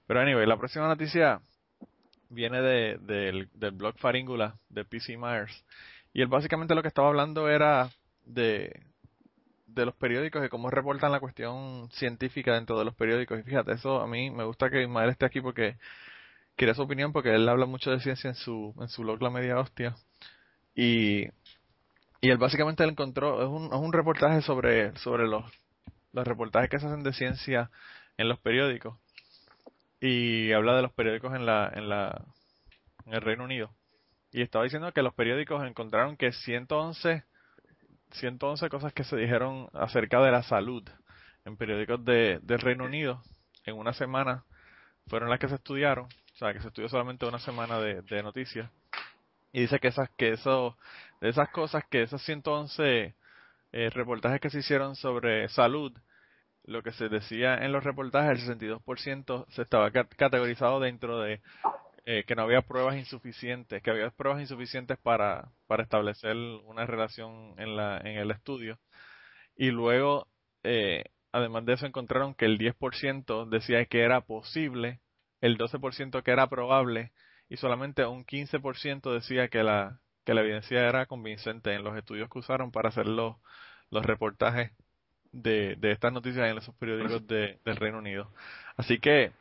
Pero anyway, la próxima noticia viene de, del, del blog Faríngula de PC Myers. Y él básicamente lo que estaba hablando era de, los periódicos y cómo reportan la cuestión científica dentro de los periódicos. Y fíjate, eso a mí me gusta que Ismael esté aquí porque quería su opinión porque él habla mucho de ciencia en su, en su blog La Media Hostia. Y, y él básicamente él encontró, es un, es un reportaje sobre, sobre los, los reportajes que se hacen de ciencia en los periódicos. Y habla de los periódicos en la, en la, en el Reino Unido. Y estaba diciendo que los periódicos encontraron que 111, 111 cosas que se dijeron acerca de la salud en periódicos de, del Reino Unido en una semana fueron las que se estudiaron. O sea, que se estudió solamente una semana de, de noticias. Y dice que esas, que eso, de esas cosas, que esos 111 eh, reportajes que se hicieron sobre salud, lo que se decía en los reportajes, el 62% se estaba cat- categorizado dentro de eh, que no había pruebas insuficientes, que había pruebas insuficientes para, para establecer una relación en, la, en el estudio. Y luego, eh, además de eso, encontraron que el 10% decía que era posible, el 12% que era probable, y solamente un 15% decía que la, que la evidencia era convincente en los estudios que usaron para hacer los, los reportajes de, de estas noticias en esos periódicos de, del Reino Unido. Así que,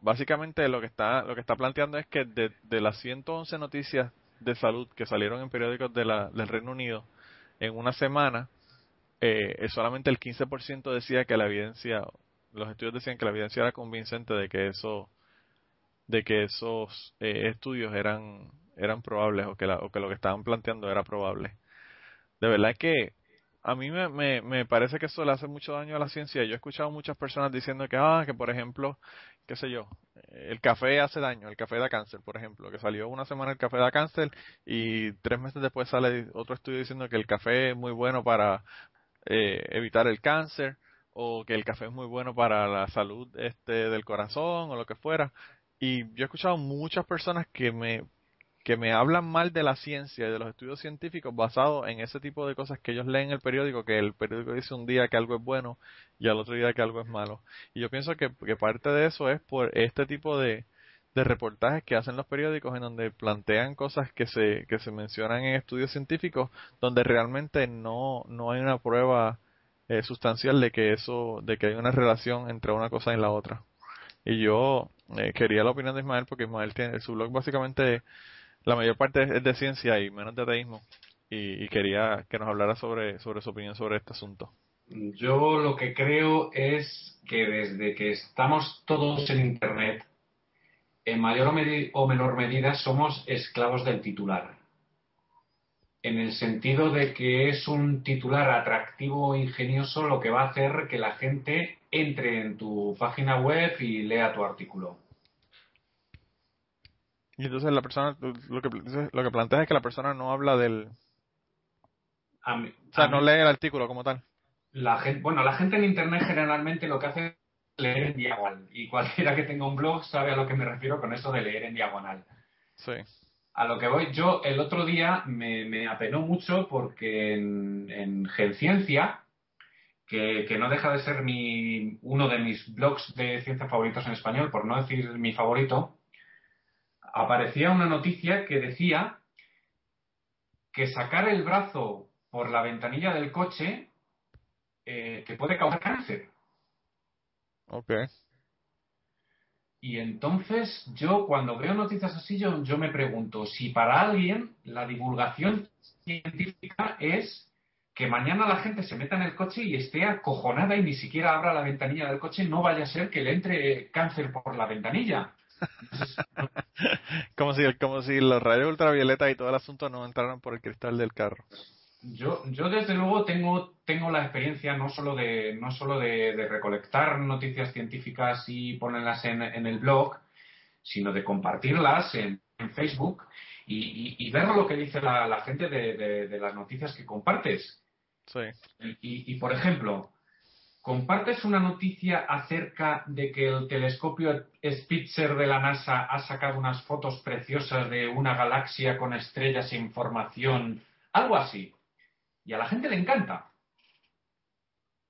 básicamente lo que está lo que está planteando es que de, de las 111 noticias de salud que salieron en periódicos de la, del Reino Unido en una semana, eh, solamente el 15% decía que la evidencia, los estudios decían que la evidencia era convincente de que eso, de que esos eh, estudios eran eran probables o que, la, o que lo que estaban planteando era probable. De verdad que a mí me, me, me parece que eso le hace mucho daño a la ciencia. Yo he escuchado muchas personas diciendo que, ah, que por ejemplo, qué sé yo, el café hace daño, el café da cáncer, por ejemplo, que salió una semana el café da cáncer y tres meses después sale otro estudio diciendo que el café es muy bueno para eh, evitar el cáncer o que el café es muy bueno para la salud este del corazón o lo que fuera. Y yo he escuchado muchas personas que me que me hablan mal de la ciencia y de los estudios científicos basados en ese tipo de cosas que ellos leen en el periódico, que el periódico dice un día que algo es bueno y al otro día que algo es malo. Y yo pienso que, parte de eso es por este tipo de, de reportajes que hacen los periódicos en donde plantean cosas que se, que se mencionan en estudios científicos donde realmente no, no hay una prueba eh, sustancial de que eso, de que hay una relación entre una cosa y la otra. Y yo eh, quería la opinión de Ismael porque Ismael tiene su blog básicamente la mayor parte es de ciencia y menos de ateísmo y, quería que nos hablara sobre sobre su opinión sobre este asunto. Yo lo que creo es que desde que estamos todos en Internet, en mayor o, o menor medida somos esclavos del titular. En el sentido de que es un titular atractivo e ingenioso lo que va a hacer que la gente entre en tu página web y lea tu artículo. Y entonces la persona, lo que, lo que plantea es que la persona no habla del, mí- o sea, no mí- lee el artículo como tal. la gente, bueno, la gente en internet generalmente lo que hace es leer en diagonal. Y cualquiera que tenga un blog sabe a lo que me refiero con eso de leer en diagonal. Sí. A lo que voy, yo el otro día me, me apenó mucho porque en, en Genciencia, que, que no deja de ser mi, uno de mis blogs de ciencia favoritos en español, por no decir mi favorito, aparecía una noticia que decía que sacar el brazo por la ventanilla del coche eh, te puede causar cáncer. Ok. Y entonces yo cuando veo noticias así, yo, yo me pregunto si para alguien la divulgación científica es que mañana la gente se meta en el coche y esté acojonada y ni siquiera abra la ventanilla del coche, no vaya a ser que le entre cáncer por la ventanilla. [laughs] como si como si los rayos ultravioleta y todo el asunto no entraran por el cristal del carro. Yo, yo desde luego tengo, tengo la experiencia no solo de, no solo de, de recolectar noticias científicas y ponerlas en, en el blog, sino de compartirlas en, en Facebook y, y- y ver lo que dice la, la gente de, de- de las noticias que compartes. Sí. Y, y- y, por ejemplo, compartes una noticia acerca de que el telescopio Spitzer de la NASA ha sacado unas fotos preciosas de una galaxia con estrellas e información, algo así. Y a la gente le encanta.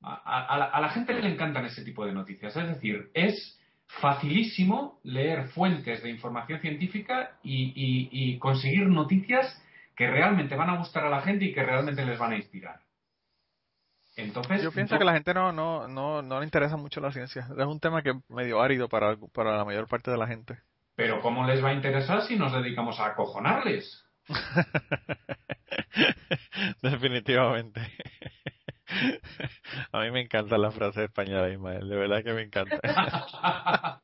A, la, gente le encantan ese tipo de noticias. Es decir, es facilísimo leer fuentes de información científica y- y conseguir noticias que realmente van a gustar a la gente y que realmente les van a inspirar. Entonces, Yo pienso que la gente no, no, no, no le interesa mucho la ciencia. Es un tema que es medio árido para, para la mayor parte de la gente. Pero ¿cómo les va a interesar si nos dedicamos a acojonarles? [laughs] Definitivamente. [laughs] A mí me encanta la frase española, Ismael. De verdad que me encanta. [laughs]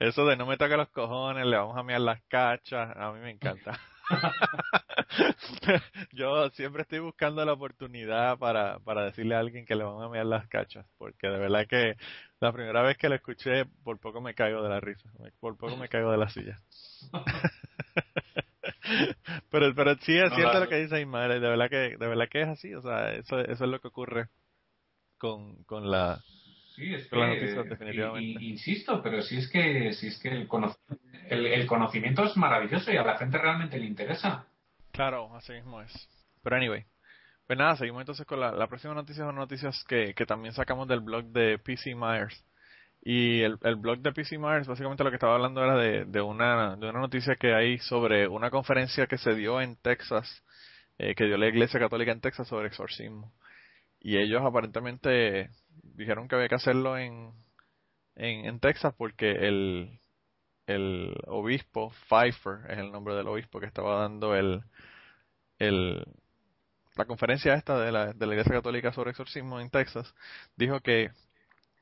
Eso de no me toque los cojones, le vamos a mirar las cachas, a mí me encanta. [laughs] Yo siempre estoy buscando la oportunidad para, para decirle a alguien que le van a mirar las cachas, porque de verdad que la primera vez que lo escuché, por poco me caigo de la risa, por poco me caigo de la silla. [laughs] pero pero sí es cierto lo que dice Ismael, de verdad que de verdad que es así, o sea, eso eso es lo que ocurre con con la Sí, es que, y- definitivamente. y- insisto, pero si es que, si es que el, cono- el, el conocimiento es maravilloso y a la gente realmente le interesa. Claro, así mismo es. Pero anyway, pues nada, seguimos entonces con la, la próxima noticia son noticias que, que también sacamos del blog de PC Myers. Y el, el blog de PC Myers básicamente lo que estaba hablando era de, de, una, de una noticia que hay sobre una conferencia que se dio en Texas, eh, que dio la Iglesia Católica en Texas sobre exorcismo. Y ellos aparentemente dijeron que había que hacerlo en, en, Texas porque el, el obispo, Pfeiffer es el nombre del obispo que estaba dando el, el, la conferencia esta de la, de la Iglesia Católica sobre exorcismo en Texas, dijo que,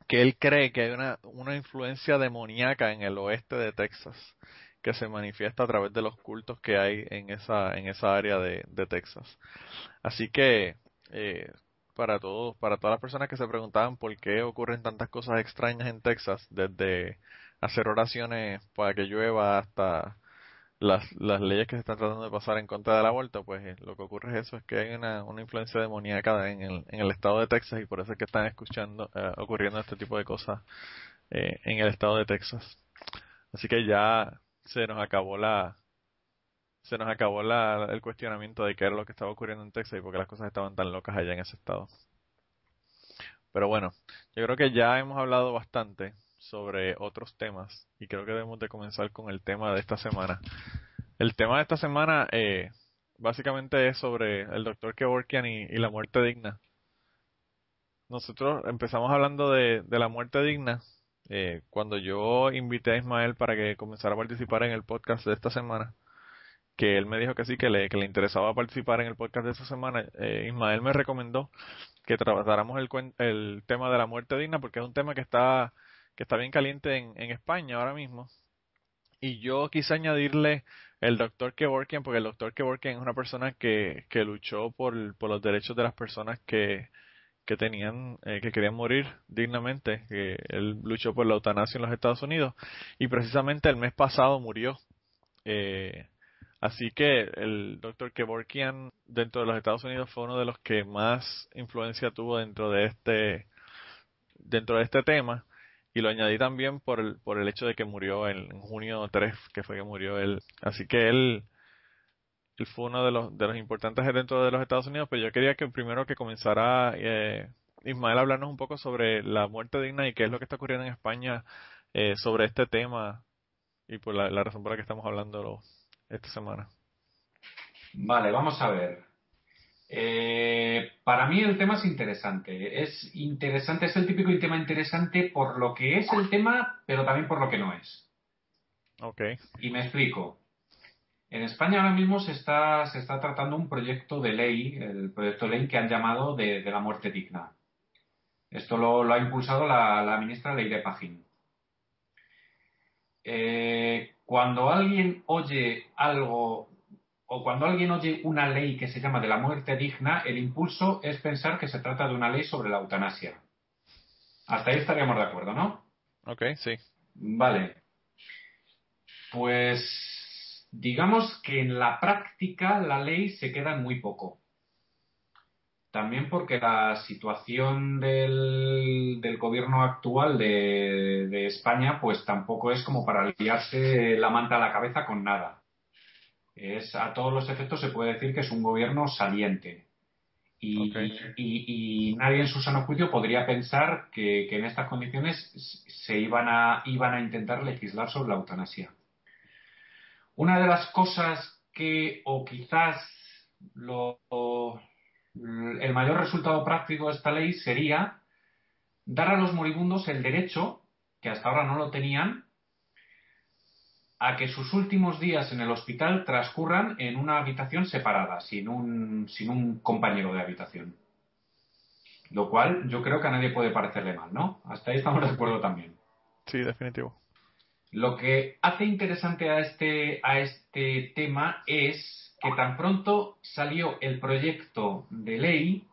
que él cree que hay una, una influencia demoníaca en el oeste de Texas que se manifiesta a través de los cultos que hay en esa, en esa área de, de Texas. Así que, eh, para todos, para todas las personas que se preguntaban por qué ocurren tantas cosas extrañas en Texas, desde hacer oraciones para que llueva hasta las, las leyes que se están tratando de pasar en contra del aborto, pues eh, lo que ocurre es eso, es que hay una, influencia demoníaca en el, en el estado de Texas y por eso es que están escuchando, eh, ocurriendo este tipo de cosas eh, en el estado de Texas. Así que ya se nos acabó la se nos acabó la, el cuestionamiento de qué era lo que estaba ocurriendo en Texas y por qué las cosas estaban tan locas allá en ese estado. Pero bueno, yo creo que ya hemos hablado bastante sobre otros temas y creo que debemos de comenzar con el tema de esta semana. El tema de esta semana eh, básicamente es sobre el doctor Kevorkian y, la muerte digna. nosotros empezamos hablando de, de la muerte digna eh, cuando yo invité a Ismael para que comenzara a participar en el podcast de esta semana, que él me dijo que sí, que le, que le interesaba participar en el podcast de esta semana, eh, Ismael me recomendó que tratáramos el, el tema de la muerte digna porque es un tema que está, que está bien caliente en, en España ahora mismo. Y yo quise añadirle el doctor Kevorkian, porque el doctor Kevorkian es una persona que, que luchó por, por los derechos de las personas que, que tenían, eh, que querían morir dignamente, que él luchó por la eutanasia en los Estados Unidos y precisamente el mes pasado murió. Eh, así que el doctor Kevorkian dentro de los Estados Unidos fue uno de los que más influencia tuvo dentro de este, dentro de este tema. Y lo añadí también por el, por el hecho de que murió en, en junio 3, que fue que murió él. Así que él, él fue uno de los, de los importantes dentro de los Estados Unidos, pero yo quería que primero que comenzara eh, Ismael a hablarnos un poco sobre la muerte digna y qué es lo que está ocurriendo en España eh, sobre este tema y por la, la, razón por la que estamos hablando esta semana. Vale, vamos a ver. Eh, para mí el tema es interesante. Es interesante, es el típico tema interesante por lo que es el tema, pero también por lo que no es. Ok. Y me explico. En España ahora mismo se está, se está tratando un proyecto de ley, el proyecto de ley que han llamado de, de la muerte digna. Esto lo, lo ha impulsado la, la, ministra Leire Pajín. Eh, cuando alguien oye algo o cuando alguien oye una ley que se llama de la muerte digna, el impulso es pensar que se trata de una ley sobre la eutanasia. Hasta ahí estaríamos de acuerdo, ¿no? Ok, sí. Vale. Pues digamos que en la práctica la ley se queda en muy poco. También porque la situación del, del gobierno actual de, de, España pues tampoco es como para liarse la manta a la cabeza con nada. Es, a todos los efectos se puede decir que es un gobierno saliente. Y, okay. y, y nadie en su sano juicio podría pensar que, que en estas condiciones se iban a, iban a intentar legislar sobre la eutanasia. Una de las cosas que, o quizás lo, el mayor resultado práctico de esta ley sería dar a los moribundos el derecho, que hasta ahora no lo tenían, a que sus últimos días en el hospital transcurran en una habitación separada, sin un, sin un compañero de habitación. Lo cual yo creo que a nadie puede parecerle mal, ¿no? Hasta ahí estamos de acuerdo también. Sí, definitivo. Lo que hace interesante a este, a este tema es que tan pronto salió el proyecto de ley,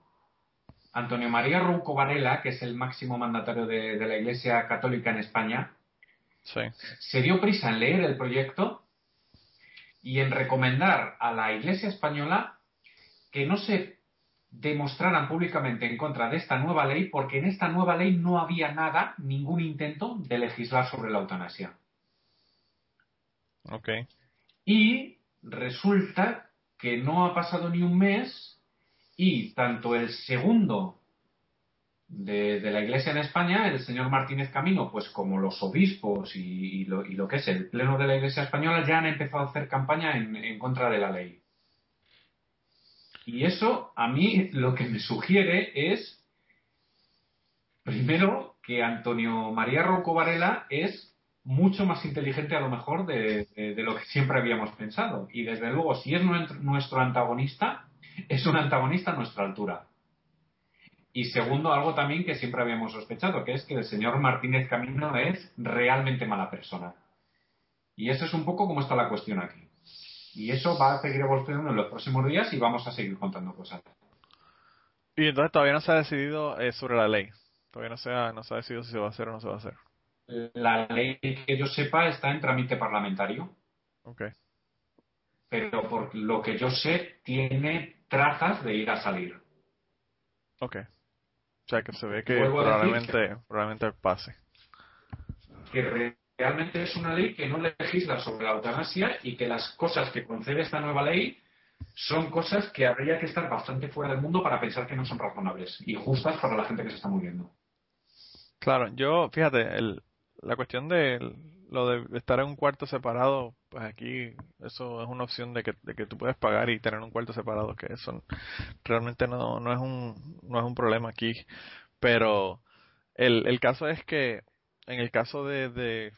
Antonio María Rouco Varela, que es el máximo mandatario de, de la Iglesia Católica en España, sí. se dio prisa en leer el proyecto y en recomendar a la Iglesia española que no se demostraran públicamente en contra de esta nueva ley porque en esta nueva ley no había nada, ningún intento de legislar sobre la eutanasia. Okay. Y resulta que no ha pasado ni un mes y tanto el segundo de, la Iglesia en España, el señor Martínez Camino, pues como los obispos y, y, lo, y, lo, que es el Pleno de la Iglesia Española, ya han empezado a hacer campaña en, en, contra de la ley. Y eso a mí lo que me sugiere es, primero, que Antonio María Rocco Varela es mucho más inteligente a lo mejor de, lo que siempre habíamos pensado. Y desde luego, si es nuestro antagonista, es un antagonista a nuestra altura. Y segundo, algo también que siempre habíamos sospechado, que es que el señor Martínez Camino es realmente mala persona. Y eso es un poco como está la cuestión aquí. Y eso va a seguir evolucionando en los próximos días y vamos a seguir contando cosas. Y entonces todavía no se ha decidido eh, sobre la ley. Todavía no se, ha, no se ha decidido si se va a hacer o no se va a hacer. La ley que yo sepa está en trámite parlamentario. Ok. Pero por lo que yo sé, tiene trazas de ir a salir. Ok. O sea que se ve que probablemente, que, probablemente pase. Que realmente es una ley que no legisla sobre la eutanasia y que las cosas que concede esta nueva ley son cosas que habría que estar bastante fuera del mundo para pensar que no son razonables y justas para la gente que se está muriendo. Claro, yo, fíjate, el, la cuestión de lo de estar en un cuarto separado, pues aquí eso es una opción de que, de tú puedes pagar y tener un cuarto separado, que eso realmente no, no es un no es un problema aquí. Pero el, el caso es que en el caso de, de,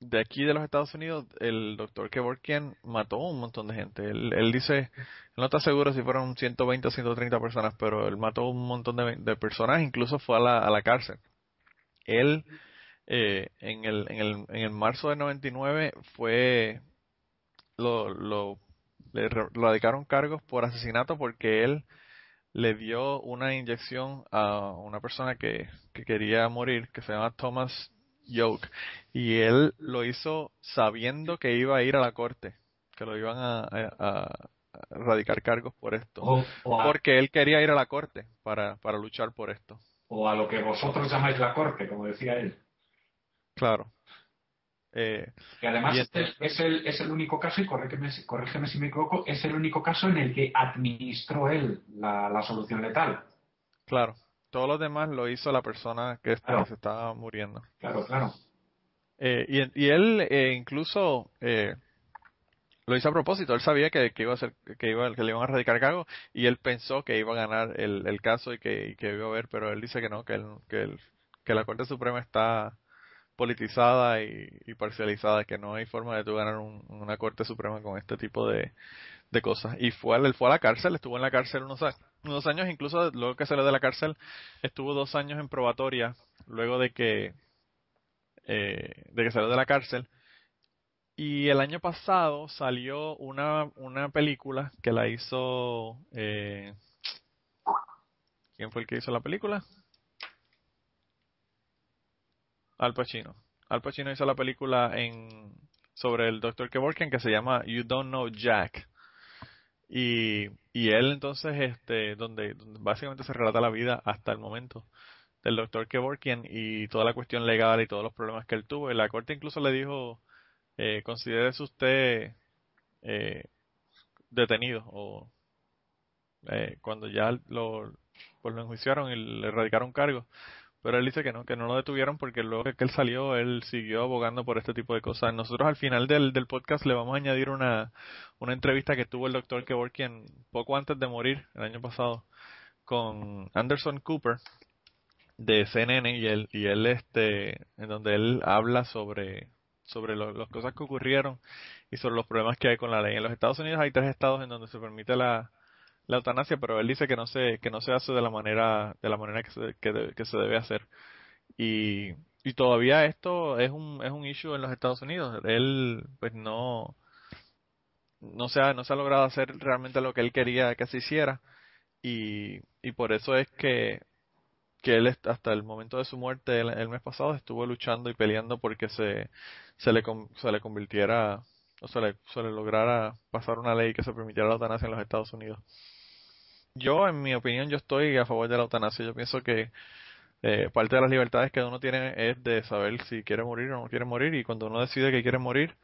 de aquí de los Estados Unidos, el doctor Kevorkian mató un montón de gente. Él, él dice, no está seguro si fueron 120 o 130 personas, pero él mató un montón de, de personas, incluso fue a la, a la cárcel. Él, eh, en, el, en, el, en el marzo de 99, fue, lo, lo, le radicaron cargos por asesinato porque él le dio una inyección a una persona que, que quería morir, que se llama Thomas Yoke, y él lo hizo sabiendo que iba a ir a la corte, que lo iban a, a, a radicar cargos por esto, O, o a, porque él quería ir a la corte para, para luchar por esto. o a lo que vosotros llamáis la corte, como decía él. Claro. Eh, Que además Y este es, el, es el único caso, y corrígeme, corrígeme si me equivoco, es el único caso en el que administró él la, la solución letal. claro. Todos los demás lo hizo la persona que, Claro. se estaba muriendo. Claro, claro. Eh, y, y él eh, incluso eh, lo hizo a propósito. Él sabía que, que iba a ser, que iba, que le iban a radicar cargo y él pensó que iba a ganar el, el caso y que, y que iba a ver, pero él dice que no, que, él, que, él- que la Corte Suprema está politizada y, parcializada, que no hay forma de tú ganar un- una Corte Suprema con este tipo de, cosas. Y fue, él fue a la cárcel, estuvo en la cárcel unos, unos años, incluso luego que salió de la cárcel, estuvo dos años en probatoria, luego de que eh, de que salió de la cárcel. Y el año pasado salió una, una película que la hizo... Eh, ¿Quién fue el que hizo la película? Al Pacino. Al Pacino hizo la película en sobre el Dr. Kevorkian que se llama You Don't Know Jack. Y, él entonces, este, donde, donde básicamente se relata la vida hasta el momento del doctor Kevorkian y toda la cuestión legal y todos los problemas que él tuvo. Y la corte incluso le dijo, eh, considérese usted eh, detenido o eh, cuando ya lo, pues lo enjuiciaron y le radicaron cargos. Pero él dice que no, que no lo detuvieron porque luego que él salió, él siguió abogando por este tipo de cosas. Nosotros al final del, del podcast le vamos a añadir una, una entrevista que tuvo el doctor Kevorkian poco antes de morir, el año pasado, con Anderson Cooper, de CNN y él y él este en donde él habla sobre sobre lo- las cosas que ocurrieron y sobre los problemas que hay con la ley en los Estados Unidos hay tres estados en donde se permite la, la eutanasia pero él dice que no se que no se hace de la manera de la manera que se que, que se debe hacer. Y y todavía esto es un es un issue en los Estados Unidos. Él pues no no se ha, no se ha logrado hacer realmente lo que él quería que se hiciera. Y, y por eso es que que él hasta el momento de su muerte el, mes pasado estuvo luchando y peleando porque se se le se le convirtiera o se le, se le lograra pasar una ley que se permitiera la eutanasia en los Estados Unidos. Yo, en mi opinión, yo estoy a favor de la eutanasia. Yo pienso que eh, parte de las libertades que uno tiene es de saber si quiere morir o no quiere morir y cuando uno decide que quiere morir,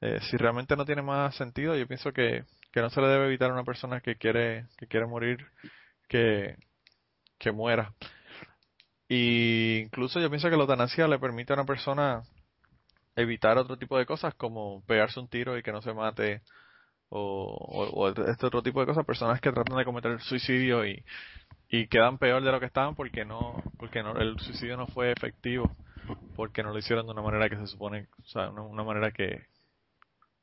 eh, si realmente no tiene más sentido, yo pienso que, que no se le debe evitar a una persona que quiere que quiere morir que, que muera. Y incluso yo pienso que la eutanasia le permite a una persona evitar otro tipo de cosas como pegarse un tiro y que no se mate o, o, o este otro tipo de cosas, personas que tratan de cometer suicidio y, y quedan peor de lo que estaban porque no porque no el suicidio no fue efectivo porque no lo hicieron de una manera que se supone, o sea, una, una manera que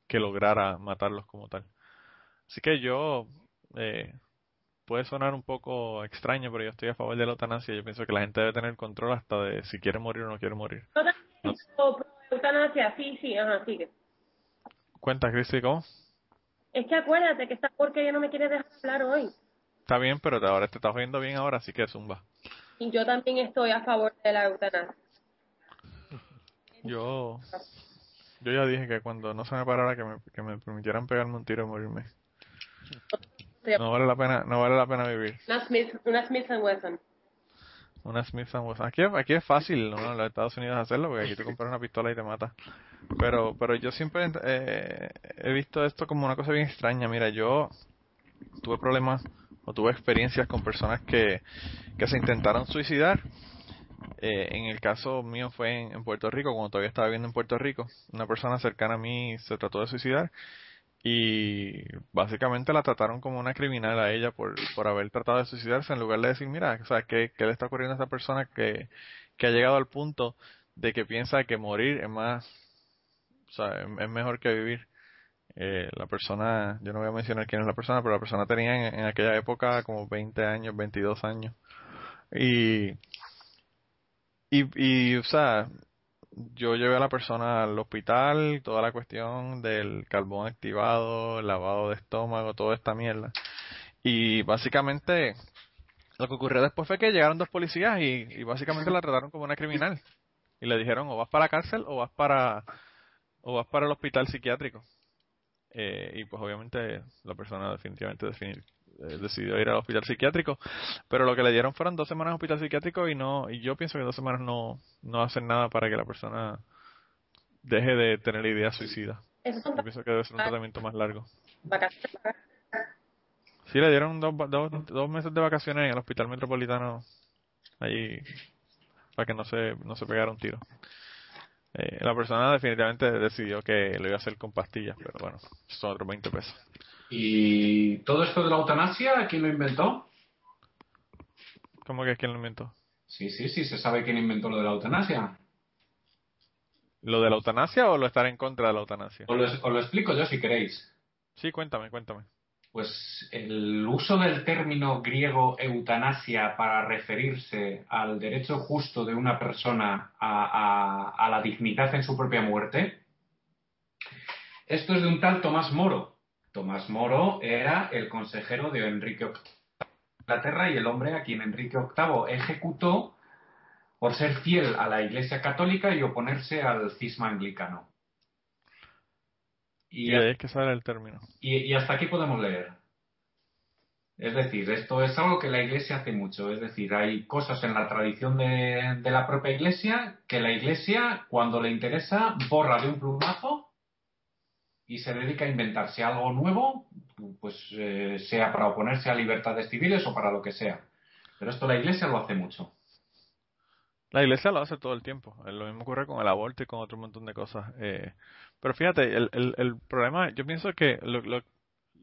que lograra matarlos como tal. Así que yo eh, puede sonar un poco extraño, pero yo estoy a favor de la eutanasia. Yo pienso que la gente debe tener control hasta de si quiere morir o no quiere morir. Eutanasia, sí, sí, ajá, sigue. Cuenta, Cristi, ¿cómo? Es que acuérdate que esta porquería no me quiere dejar hablar hoy. Está bien, pero ahora te estás oyendo bien ahora, así que zumba. Y yo también estoy a favor de la eutanasia. Yo yo ya dije que cuando no se me parara que me, que me permitieran pegarme un tiro y morirme. No vale la pena, no vale la pena vivir. Una Smith, una Smith Wesson. Una Smith Wesson. Aquí, aquí es fácil. En los Estados Unidos hacerlo, porque aquí tú compras una pistola y te mata. Pero, pero yo siempre eh, he visto esto como una cosa bien extraña. Mira, yo tuve problemas o tuve experiencias con personas que, que se intentaron suicidar. Eh, en el caso mío fue en, en Puerto Rico, cuando todavía estaba viviendo en Puerto Rico. Una persona cercana a mí se trató de suicidar y básicamente la trataron como una criminal a ella por, por haber tratado de suicidarse en lugar de decir, mira, o sea, ¿qué, qué le está ocurriendo a esta persona que, que ha llegado al punto de que piensa que morir es más, o sea, es, mejor que vivir? Eh, la persona, yo no voy a mencionar quién es la persona, pero la persona tenía en, en aquella época como 20 años, 22 años. Y, y, y, o sea, yo llevé a la persona al hospital, toda la cuestión del carbón activado, lavado de estómago, toda esta mierda. Y básicamente lo que ocurrió después fue que llegaron dos policías y, y básicamente la trataron como una criminal. Y le dijeron o vas para la cárcel o vas para o vas para el hospital psiquiátrico. Eh, y pues obviamente la persona definitivamente definir, eh, decidió ir al hospital psiquiátrico, pero lo que le dieron fueron dos semanas de hospital psiquiátrico y no y yo pienso que dos semanas no, no hacen nada para que la persona deje de tener ideas suicidas. Yo pienso que debe ser un tratamiento más largo. vacaciones. Sí, le dieron dos, dos, dos meses de vacaciones en el hospital metropolitano allí para que no se, no se pegara un tiro. Eh, la persona definitivamente decidió que lo iba a hacer con pastillas, pero bueno, son otros 20 pesos. ¿Y todo esto de la eutanasia, quién lo inventó? ¿Cómo que quién lo inventó? Sí, sí, sí, se sabe quién inventó lo de la eutanasia. ¿Lo de la eutanasia o lo estar en contra de la eutanasia? Os lo, os lo explico yo si queréis. Sí, cuéntame, cuéntame. Pues el uso del término griego eutanasia para referirse al derecho justo de una persona a, a- a la dignidad en su propia muerte, esto es de un tal Tomás Moro. Tomás Moro era el consejero de Enrique VIII de Inglaterra y el hombre a quien Enrique VIII ejecutó por ser fiel a la Iglesia Católica y oponerse al cisma anglicano. Y es que sale el término. y, y hasta aquí podemos leer. Es decir, esto es algo que la Iglesia hace mucho. Es decir, hay cosas en la tradición de, de la propia Iglesia que la Iglesia, cuando le interesa, borra de un plumazo y se dedica a inventarse algo nuevo, pues eh, sea para oponerse a libertades civiles o para lo que sea. Pero esto la Iglesia lo hace mucho. La iglesia lo hace todo el tiempo. Eh, Lo mismo ocurre con el aborto y con otro montón de cosas. Eh, pero fíjate, el, el, problema, yo pienso que lo, lo-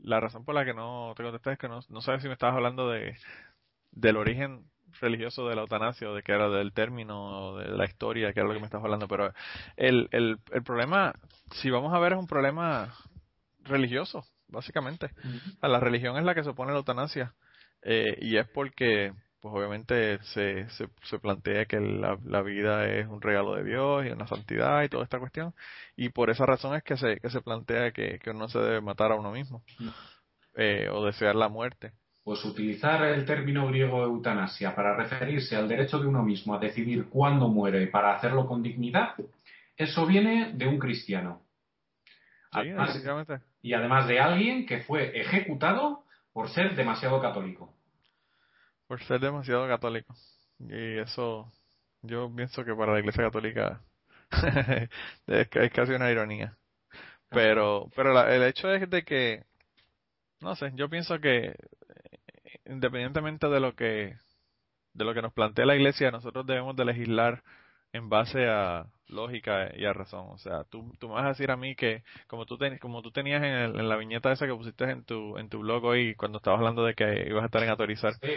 la razón por la que no te contesté es que no, no sabes si me estabas hablando de del origen religioso de la eutanasia o de que era del término o de la historia, que era lo que me estabas hablando. Pero el, el, el problema, si vamos a ver, es un problema religioso, básicamente. A la religión es la que se opone a la eutanasia. Eh, y es porque, pues obviamente se, se, se plantea que la, la vida es un regalo de Dios y una santidad y toda esta cuestión. Y por esa razón es que se, que se plantea que, que uno se debe matar a uno mismo. Eh, o desear la muerte. Pues utilizar el término griego eutanasia para referirse al derecho de uno mismo a decidir cuándo muere para hacerlo con dignidad, eso viene de un cristiano. Sí, Además- y además de alguien que fue ejecutado por ser demasiado católico. Por ser demasiado católico. Y eso, yo pienso que para la Iglesia Católica [laughs] es, ca- es casi una ironía. Pero, pero la- el hecho es de que, no sé, yo pienso que independientemente de lo que, de lo que nos plantea la Iglesia, nosotros debemos de legislar en base a lógica y a razón. O sea, tú, tú me vas a decir a mí que como tú, ten- como tú tenías en, el- en la viñeta esa que pusiste en tu, en tu blog hoy cuando estabas hablando de que ibas a estar en autorizar, Sí,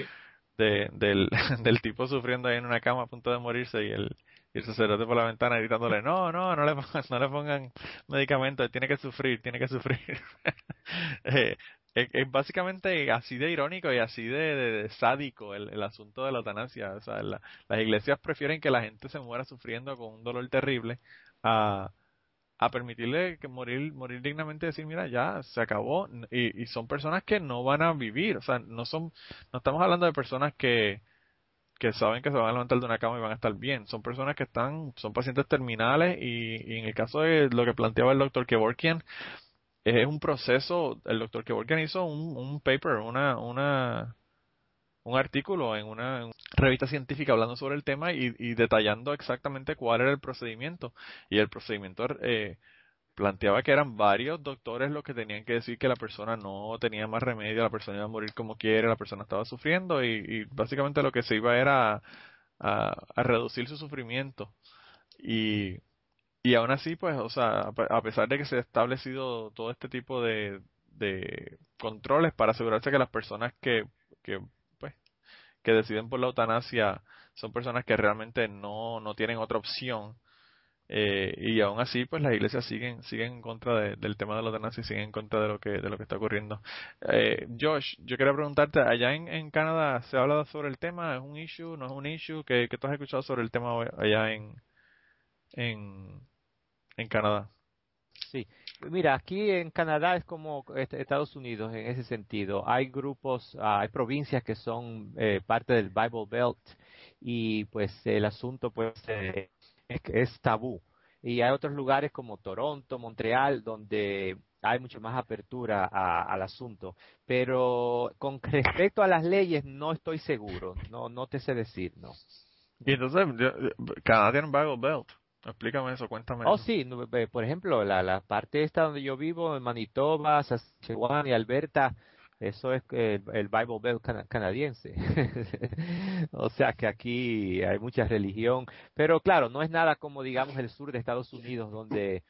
de, del, [laughs] del tipo sufriendo ahí en una cama a punto de morirse y el, y el sacerdote por la ventana gritándole, no, no, no le pongan, no le pongan medicamentos, tiene que sufrir, tiene que sufrir. [laughs] Eh, es, es básicamente así de irónico y así de, de- sádico el, el asunto de la eutanasia. O sea, la- las iglesias prefieren que la gente se muera sufriendo con un dolor terrible a, a permitirle que morir morir dignamente y decir mira ya se acabó y, y son personas que no van a vivir. O sea no son no estamos hablando de personas que que saben que se van a levantar de una cama y van a estar bien. Son personas que están son pacientes terminales y, y en el caso de lo que planteaba el doctor Kevorkian es un proceso el doctor Kevorkian hizo un, paper una una un artículo en una revista científica hablando sobre el tema y, y detallando exactamente cuál era el procedimiento. Y el procedimiento eh, planteaba que eran varios doctores los que tenían que decir que la persona no tenía más remedio, la persona iba a morir como quiere, la persona estaba sufriendo y, y básicamente lo que se iba era a, a- a reducir su sufrimiento. Y y aún así, pues, o sea, a pesar de que se ha establecido todo este tipo de, de controles para asegurarse que las personas que, que, pues, que deciden por la eutanasia son personas que realmente no, no tienen otra opción. Eh, y aún así, pues las iglesias siguen, siguen en contra del tema de la eutanasia y siguen en contra de lo que, de lo que está ocurriendo. Eh, Josh, yo quería preguntarte, allá en, en Canadá se ha hablado sobre el tema, ¿es un issue, no es un issue? ¿Qué, qué tú has escuchado sobre el tema allá en, en, en Canadá? Sí, mira, aquí en Canadá es como Estados Unidos en ese sentido. Hay grupos, ah, hay provincias que son eh, parte del Bible Belt y pues el asunto pues eh, es, tabú. Y hay otros lugares como Toronto, Montreal, donde hay mucho más apertura al asunto. Pero con [laughs] respecto a las leyes no estoy seguro, no, no te sé decir, no. Y entonces, Canadá tiene un Bible Belt. Explícame eso, cuéntame. Oh, sí, por ejemplo, la, la parte esta donde yo vivo, en Manitoba, Saskatchewan y Alberta, eso es el, el Bible Belt canadiense. [laughs] o sea que aquí hay mucha religión, pero claro, no es nada como digamos el sur de Estados Unidos donde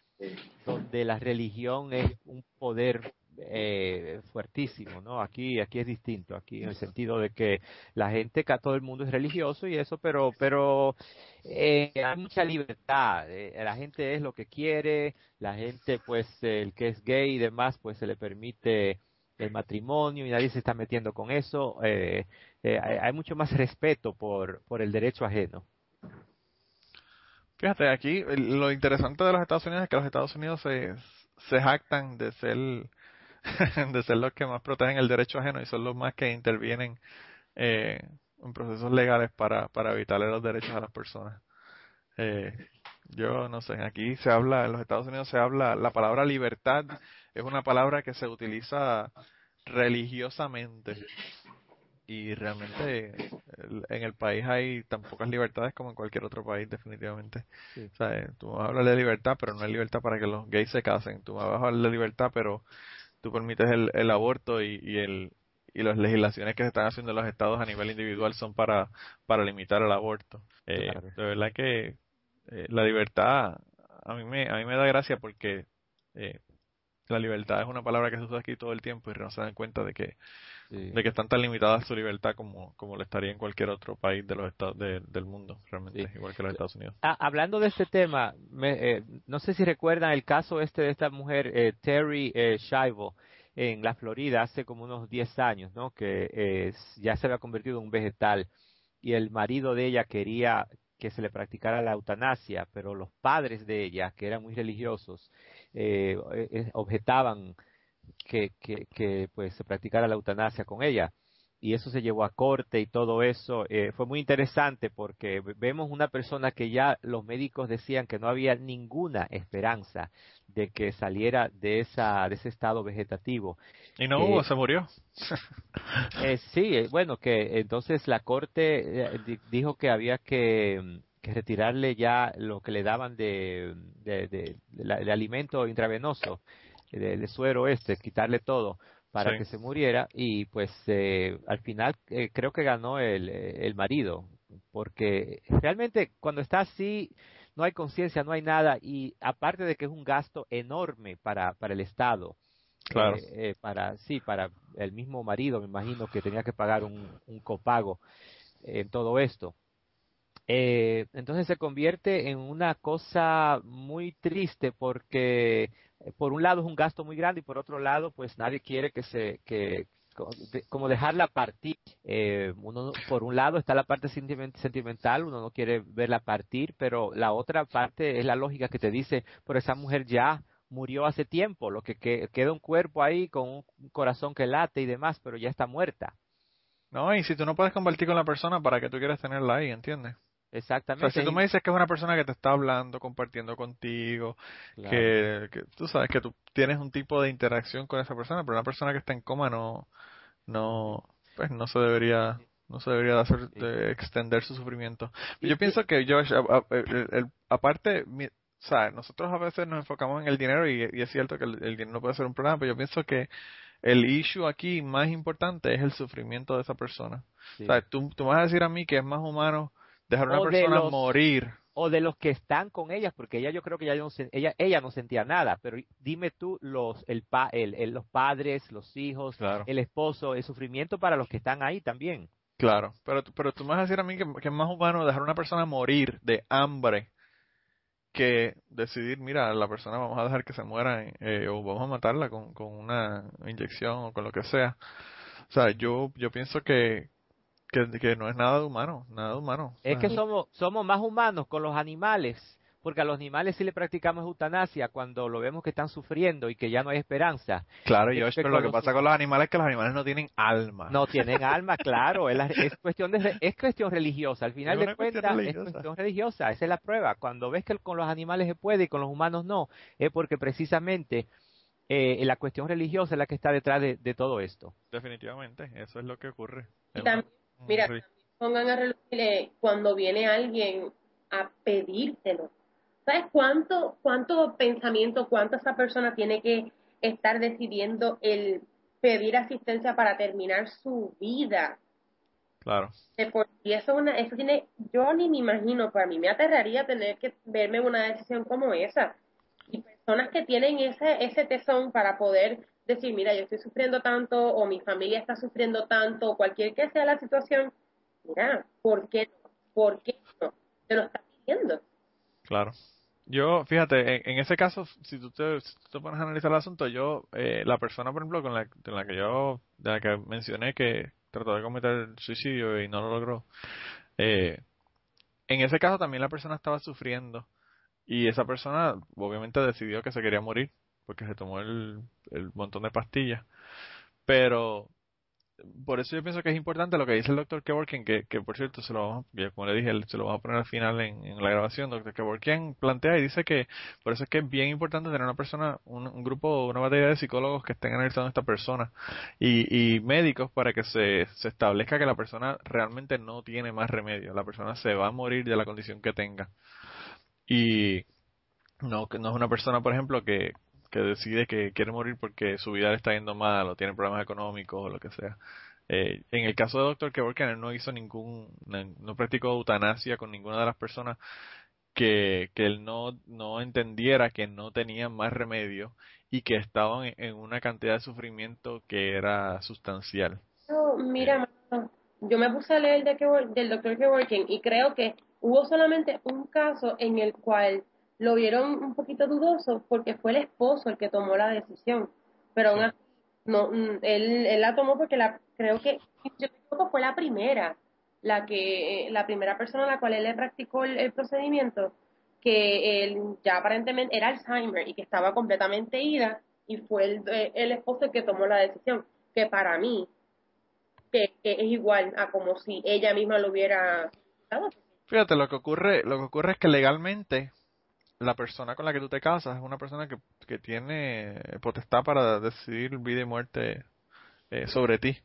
donde la religión es un poder eh, fuertísimo, ¿no? Aquí, aquí es distinto, aquí en el sentido de que la gente, todo el mundo es religioso y eso, pero, pero eh, hay mucha libertad, eh, la gente es lo que quiere, la gente, pues, el que es gay y demás, pues se le permite el matrimonio y nadie se está metiendo con eso. Eh, eh, hay mucho más respeto por, por el derecho ajeno. Fíjate, aquí lo interesante de los Estados Unidos es que los Estados Unidos se, se jactan de ser, [laughs] de ser los que más protegen el derecho ajeno y son los más que intervienen eh, en procesos legales para, para evitarle los derechos a las personas. Eh, yo no sé, aquí se habla, en los Estados Unidos se habla, la palabra libertad es una palabra que se utiliza religiosamente y realmente en el país hay tan pocas libertades como en cualquier otro país definitivamente. O sea, eh, tú vas a hablar de libertad, pero no hay libertad para que los gays se casen. Tú vas a hablar de libertad, pero tú permites el, el aborto y, y el y las legislaciones que se están haciendo en los estados a nivel individual son para para limitar el aborto. Eh, De verdad que eh, la libertad a mí me a mí me da gracia porque eh, la libertad es una palabra que se usa aquí todo el tiempo y no se dan cuenta de que de que están tan limitadas su libertad como como lo estaría en cualquier otro país de los estados del mundo realmente igual que los Estados Unidos. Ah, hablando de este tema eh, no sé si recuerdan el caso este de esta mujer eh, Terry eh, Shivo en la Florida hace como unos 10 años no que ya se había convertido en un vegetal y el marido de ella quería que se le practicara la eutanasia, pero los padres de ella, que eran muy religiosos, eh, eh, objetaban que, que, que, pues se practicara la eutanasia con ella. Y eso se llevó a corte y todo eso. Eh, fue muy interesante porque vemos una persona que ya los médicos decían que no había ninguna esperanza de que saliera de esa de ese estado vegetativo. Y no hubo se murió. [laughs] eh, sí bueno que entonces la corte dijo que había que que retirarle ya lo que le daban de, de, de, alimento intravenoso, del suero este, quitarle todo para que se muriera y pues eh, al final eh, creo que ganó el, el marido porque realmente cuando está así no hay conciencia, no hay nada y aparte de que es un gasto enorme para, para el Estado. Claro. Eh, para sí, para el mismo marido, me imagino que tenía que pagar un, un copago en todo esto. Eh, entonces se convierte en una cosa muy triste porque eh, por un lado es un gasto muy grande y por otro lado pues nadie quiere que se que como dejarla partir. Eh, uno por un lado está la parte sentimental uno no quiere verla partir pero la otra parte es la lógica que te dice por esa mujer ya murió hace tiempo lo que, que queda un cuerpo ahí con un corazón que late y demás pero ya está muerta no y si tú no puedes compartir con la persona para que tú quieres tenerla ahí entiendes Exactamente. si tú me dices que es una persona que te está hablando, compartiendo contigo, que, tú sabes que tú tienes un tipo de interacción con esa persona, pero una persona que está en coma no, no, pues no se debería, no se debería hacer, de extender su sufrimiento. Yo pienso que yo, aparte, o sea, nosotros a veces nos enfocamos en el dinero y, es cierto que el, dinero puede ser un problema, pero yo pienso que el issue aquí más importante es el sufrimiento de esa persona. O sea, tú, tú me vas a decir a mí que es más humano dejar a una persona morir o de los que están con ellas, porque ella yo creo que ella no, ella, ella no sentía nada, pero dime tú los, el, pa, el, los padres, los hijos, el esposo, el sufrimiento para los que están ahí también. Claro, pero, pero tú me vas a decir a mí que, es más humano dejar a una persona morir de hambre que decidir, mira, la persona vamos a dejar que se muera eh, o vamos a matarla con, con una inyección o con lo que sea. O sea, yo, yo pienso que, que, no es nada de humano, nada de humano. Es que somos, somos más humanos con los animales, porque a los animales sí le practicamos eutanasia cuando lo vemos que están sufriendo y que ya no hay esperanza. Claro, yo pero lo que pasa con los animales es que los animales no tienen alma. No tienen alma, claro, es, cuestión de, es cuestión religiosa, al final de cuentas es cuestión religiosa, esa es la prueba. Cuando ves que con los animales se puede y con los humanos no, es porque precisamente eh, la cuestión religiosa es la que está detrás de, todo esto. Definitivamente, eso es lo que ocurre. Mira, pongan a relucir cuando viene alguien a pedírtelo. ¿Sabes cuánto, cuánto pensamiento, cuánto esa persona tiene que estar decidiendo el pedir asistencia para terminar su vida? Claro. Y eso, una, eso tiene, yo ni me imagino, para mí me aterraría tener que verme una decisión como esa. Y personas que tienen ese, ese tesón para poder decir, mira, yo estoy sufriendo tanto o mi familia está sufriendo tanto o cualquier que sea la situación, mira, ¿por qué? ¿Por qué no? Te lo está pidiendo. Claro. Yo, fíjate, en, ese caso, si tú te, pones a analizar el asunto, yo, eh, la persona, por ejemplo, con la, con la que yo, de la que mencioné que trató de cometer suicidio y no lo logró, eh, en ese caso también la persona estaba sufriendo y esa persona obviamente decidió que se quería morir porque se tomó el, el montón de pastillas. Pero por eso yo pienso que es importante lo que dice el doctor Kevorkian, que, que por cierto, se lo vamos, como le dije, se lo vamos a poner al final en, la grabación. Doctor Kevorkian plantea y dice que por eso es que es bien importante tener una persona, un, grupo, una batería de psicólogos que estén analizando a esta persona y, y médicos para que se, se establezca que la persona realmente no tiene más remedio. La persona se va a morir de la condición que tenga. Y no, no es una persona, por ejemplo, que, que decide que quiere morir porque su vida le está yendo mal o tiene problemas económicos o lo que sea. Eh, en el caso de Dr. Kevorkian, él no hizo ningún, no, practicó eutanasia con ninguna de las personas que, que él no, no entendiera que no tenían más remedio y que estaban en, una cantidad de sufrimiento que era sustancial. mira, yo me puse a leer de del Dr. Kevorkian y creo que hubo solamente un caso en el cual lo vieron un poquito dudoso porque fue el esposo el que tomó la decisión. Pero aún así, no, mm, él, él la tomó porque la, creo que, yo creo que fue la primera, la que, la primera persona a la cual él le practicó el, procedimiento, que él ya aparentemente era Alzheimer y que estaba completamente ida y fue el, el esposo el que tomó la decisión, que para mí que, es igual a como si ella misma lo hubiera Fíjate, lo que ocurre, lo que ocurre es que legalmente la persona con la que tú te casas es una persona que, que tiene potestad para decidir vida y muerte eh, sobre ti.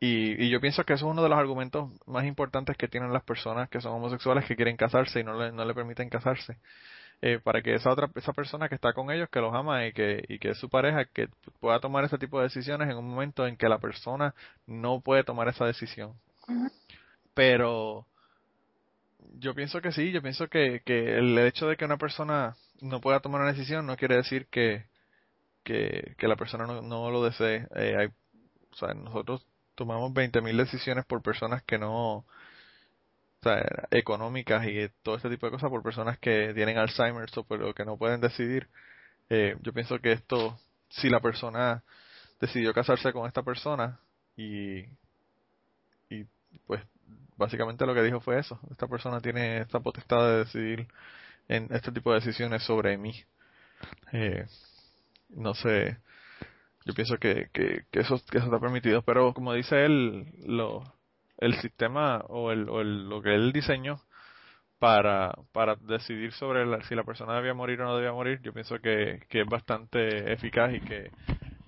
Y, y, yo pienso que eso es uno de los argumentos más importantes que tienen las personas que son homosexuales que quieren casarse y no le, no le permiten casarse. Eh, para que esa otra esa persona que está con ellos que los ama y que y que es su pareja que pueda tomar ese tipo de decisiones en un momento en que la persona no puede tomar esa decisión pero yo pienso que sí, yo pienso que, que el hecho de que una persona no pueda tomar una decisión no quiere decir que, que, la persona no, no lo desee. Eh, hay, o sea, nosotros tomamos 20.000 decisiones por personas que no, o sea, económicas y todo este tipo de cosas por personas que tienen Alzheimer o pero que no pueden decidir. Eh, yo pienso que esto, si la persona decidió casarse con esta persona y, y pues básicamente lo que dijo fue eso. Esta persona tiene esta potestad de decidir en este tipo de decisiones sobre mí. Eh, no sé, yo pienso que, que, eso, que eso está permitido, pero como dice él, lo, el sistema o, el, o el, lo que él diseñó para, para decidir sobre si la persona debía morir o no debía morir, yo pienso que, que es bastante eficaz y que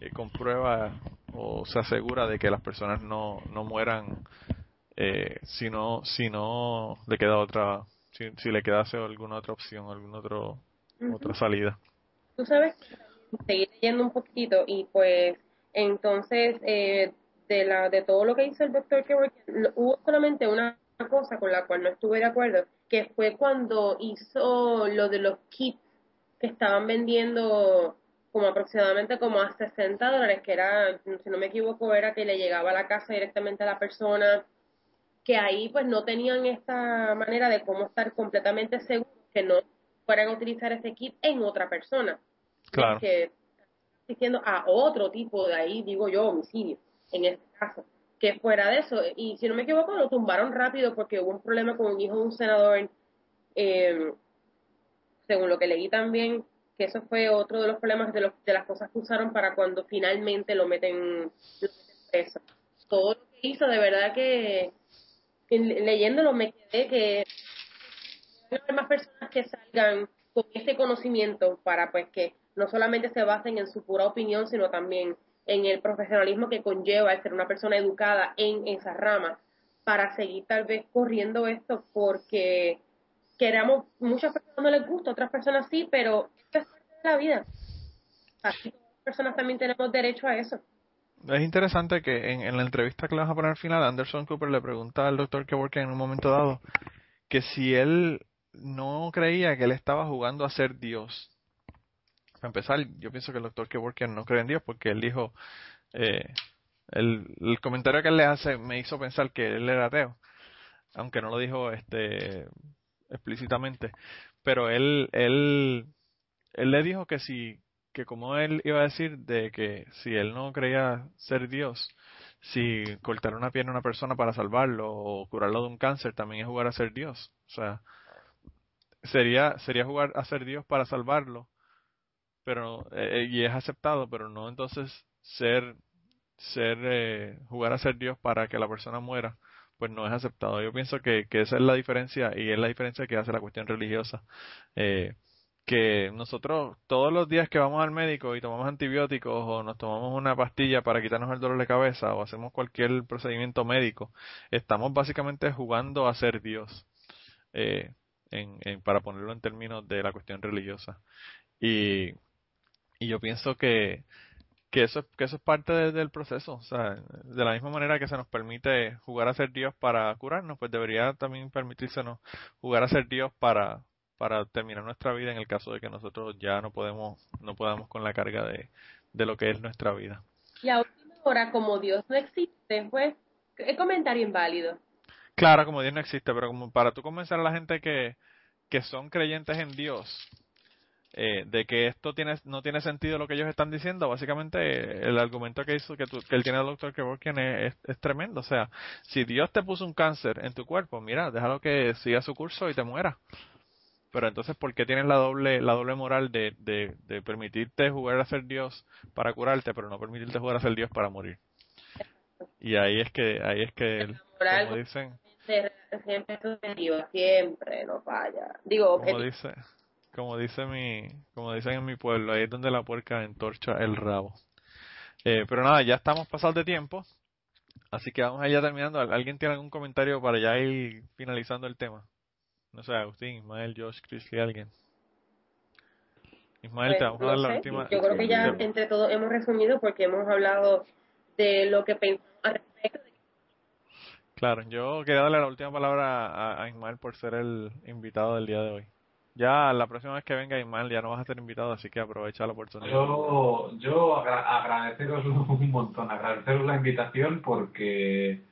eh, comprueba o se asegura de que las personas no, no mueran eh, si no si no le queda otra si, si le quedase alguna otra opción alguna otro otra salida. Tú sabes seguir leyendo un poquito y pues entonces eh, de la de todo lo que hizo el doctor que hubo solamente una cosa con la cual no estuve de acuerdo que fue cuando hizo lo de los kits que estaban vendiendo como aproximadamente como a 60 dólares, que era, si no me equivoco, era que le llegaba a la casa directamente a la persona, que ahí pues no tenían esta manera de cómo estar completamente seguros que no fueran a utilizar ese kit en otra persona. Claro. Que diciendo a otro tipo de ahí, digo yo, homicidio, en este caso. Que fuera de eso, y si no me equivoco, lo tumbaron rápido porque hubo un problema con un hijo de un senador, eh, según lo que leí también, que eso fue otro de los problemas de, los, de las cosas que usaron para cuando finalmente lo meten, lo meten preso. Todo lo que hizo, de verdad que leyéndolo me quedé que hay más personas que salgan con este conocimiento para pues que no solamente se basen en su pura opinión, sino también en el profesionalismo que conlleva el ser una persona educada en esa rama para seguir tal vez corriendo esto porque queramos, muchas personas no les gusta, otras personas sí, pero esto es parte de la vida. Así todas las personas también tenemos derecho a eso. Es interesante que en, en la entrevista que le vamos a poner al final, Anderson Cooper le pregunta al doctor Kevorkian en un momento dado que si él no creía que él estaba jugando a ser Dios. Para empezar, yo pienso que el doctor Kevorkian no cree en Dios porque él dijo, eh, el, el comentario que él le hace me hizo pensar que él era ateo, aunque no lo dijo este explícitamente, pero él, él, él le dijo que si, que como él iba a decir de que si él no creía ser Dios, si cortar una pierna a una persona para salvarlo o curarlo de un cáncer también es jugar a ser Dios. O sea, sería sería jugar a ser Dios para salvarlo, pero eh, y es aceptado, pero no entonces ser ser eh, jugar a ser Dios para que la persona muera, pues no es aceptado. Yo pienso que, que esa es la diferencia y es la diferencia que hace la cuestión religiosa. Eh, que nosotros todos los días que vamos al médico y tomamos antibióticos o nos tomamos una pastilla para quitarnos el dolor de cabeza o hacemos cualquier procedimiento médico, estamos básicamente jugando a ser Dios, eh, en, en, para ponerlo en términos de la cuestión religiosa. Y, y yo pienso que, que eso, que eso es parte de, del proceso. O sea, de la misma manera que se nos permite jugar a ser Dios para curarnos, pues debería también permitírsenos jugar a ser Dios para, para terminar nuestra vida en el caso de que nosotros ya no podemos no podamos con la carga de, de lo que es nuestra vida. Y a última hora, como Dios no existe, pues, es comentario inválido. Claro, como Dios no existe, pero como para tú convencer a la gente que, que son creyentes en Dios, eh, de que esto tiene, no tiene sentido lo que ellos están diciendo, básicamente el argumento que hizo que, tú, que él tiene el doctor Kevorkian es, es, es, tremendo. O sea, si Dios te puso un cáncer en tu cuerpo, mira, déjalo que siga su curso y te muera. Pero entonces, ¿por qué tienes la doble, la doble moral de, de, de permitirte jugar a ser Dios para curarte, pero no permitirte jugar a ser Dios para morir? Y ahí es que, ahí es que, como dicen, siempre siempre, no falla. Digo, como dice, como dice mi, como dicen en mi pueblo, ahí es donde la puerca entorcha el rabo. Eh, pero nada, ya estamos pasados de tiempo, así que vamos allá terminando. ¿Alguien tiene algún comentario para ya ir finalizando el tema? No sé, Agustín, Ismael, Josh, Chris, alguien. Ismael, pues, te vamos a no dar la sé. última. Yo creo que ya entre todos hemos resumido porque hemos hablado de lo que pensamos al respecto. Claro, yo quería darle la última palabra a, a Ismael por ser el invitado del día de hoy. Ya la próxima vez que venga Ismael ya no vas a ser invitado, así que aprovecha la oportunidad. Yo, yo agra agradeceros [laughs] un montón, agradeceros la invitación porque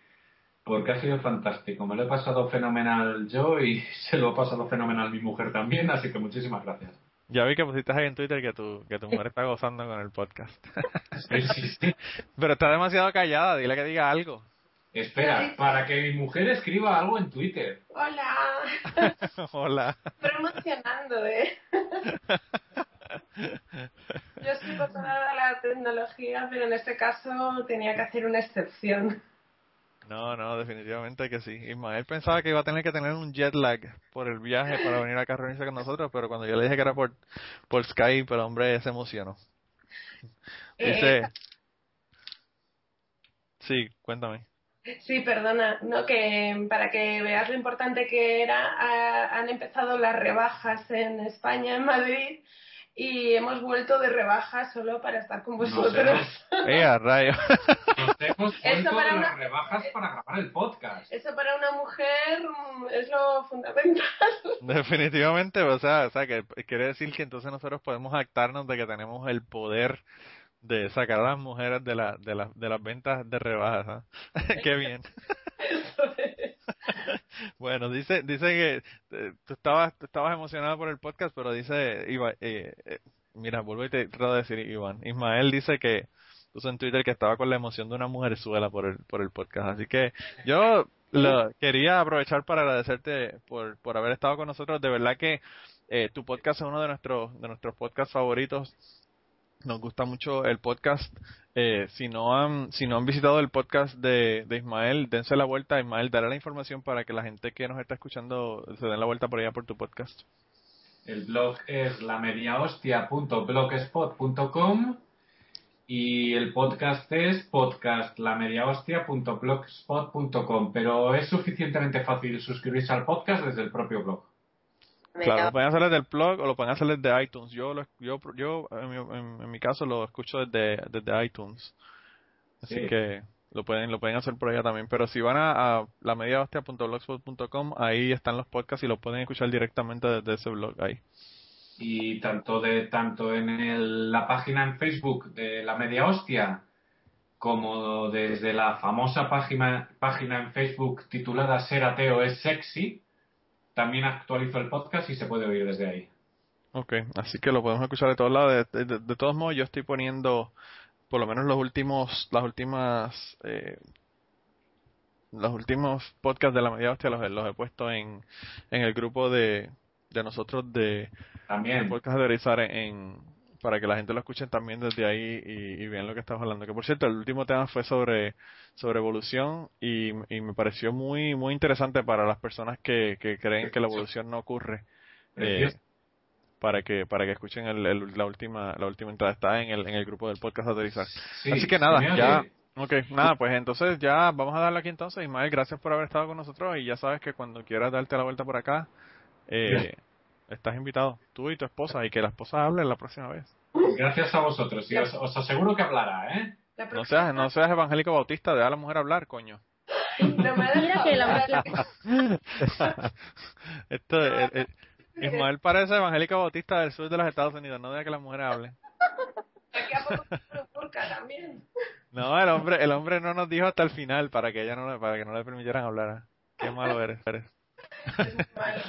porque ha sido fantástico. Me lo he pasado fenomenal yo y [laughs] se lo ha pasado fenomenal mi mujer también, así que muchísimas gracias. Ya vi que pusiste ahí en Twitter que tu, que tu mujer está gozando con el podcast. Sí, sí, sí. [laughs] Pero está demasiado callada, dile que diga algo. Espera, para que mi mujer escriba algo en Twitter. Hola. [laughs] Hola. Promocionando, ¿eh? Yo soy pasada a la tecnología, pero en este caso tenía que hacer una excepción. No, no, definitivamente que sí. Ismael pensaba que iba a tener que tener un jet lag por el viaje para venir acá a reunirse con nosotros, pero cuando yo le dije que era por, por Skype, el hombre se emocionó. Dice... Eh, sí, cuéntame. Sí, perdona, no que para que veas lo importante que era, ha, han empezado las rebajas en España, en Madrid, y hemos vuelto de rebajas solo para estar con vosotros. hemos, [laughs] ¡Eh, rayo! nos hemos Eso vuelto para de una- las rebajas para grabar el podcast. Eso para una mujer mm, es lo fundamental. [laughs] Definitivamente, o sea, o sea, que quiere decir que entonces nosotros podemos actarnos de que tenemos el poder de sacar a las mujeres de, la, de, la- de las ventas de rebajas. ¿ah? [laughs] Qué bien. [laughs] Bueno, dice dice que eh, tú estabas tú estabas emocionado por el podcast, pero dice Iba- eh, eh, mira, vuelvo y te trato de decir Iván. Ismael dice que puso en Twitter que estaba con la emoción de una mujerzuela por el por el podcast, así que yo lo, quería aprovechar para agradecerte por por haber estado con nosotros. De verdad que eh, tu podcast es uno de nuestros de nuestros podcasts favoritos. Nos gusta mucho el podcast. Eh, si no han si no han visitado el podcast de, de Ismael, dense la vuelta. Ismael, daré la información para que la gente que nos está escuchando se den la vuelta por allá por tu podcast. El blog es lamediahostia.blogspot.com y el podcast es podcastlamediahostia.blogspot.com, pero es suficientemente fácil suscribirse al podcast desde el propio blog. Claro, lo pueden hacer desde el blog o lo pueden hacer desde iTunes. Yo, lo- yo, yo en, mi, en- en mi caso lo escucho desde, desde iTunes. Así Sí. que lo pueden lo pueden hacer por allá también. Pero si van a, a lamediahostia.blogspot.com, ahí están los podcasts y los pueden escuchar directamente desde ese blog ahí. y tanto de tanto en el- la página en Facebook de la Media Hostia como desde la famosa página página en Facebook titulada Ser ateo es sexy también actualizo el podcast y se puede oír desde ahí. Ok, así que lo podemos escuchar de todos lados. De, de- de todos modos, yo estoy poniendo por lo menos los últimos, las últimas, eh, los últimos podcasts de la media hostia los, he- los he puesto en, en el grupo de, de nosotros de, También. de podcast de Orizar en, para que la gente lo escuche también desde ahí y, y vean lo que estamos hablando. Que por cierto, el último tema fue sobre, sobre evolución y, y me pareció muy, muy interesante para las personas que, que creen que la evolución no ocurre. Eh, Precioso. para que para que escuchen el, el- la última la última entrada está en el en el grupo del podcast Aterrizar Sí, así que nada ya ok nada pues entonces ya vamos a darle aquí entonces Ismael gracias por haber estado con nosotros y ya sabes que cuando quieras darte la vuelta por acá eh, estás invitado tú y tu esposa y que la esposa hable la próxima vez Gracias a vosotros y os, os aseguro que hablará, ¿eh? No seas no seas evangélico bautista deja a la mujer hablar coño No me que la, [laughs] esto eh, Ismael parece evangélico bautista del sur de los Estados Unidos no deja que la mujer hable. No, el hombre, el hombre no nos dijo hasta el final para que ella no, le- para que no le permitieran hablar. Qué malo eres, eres. Es malo.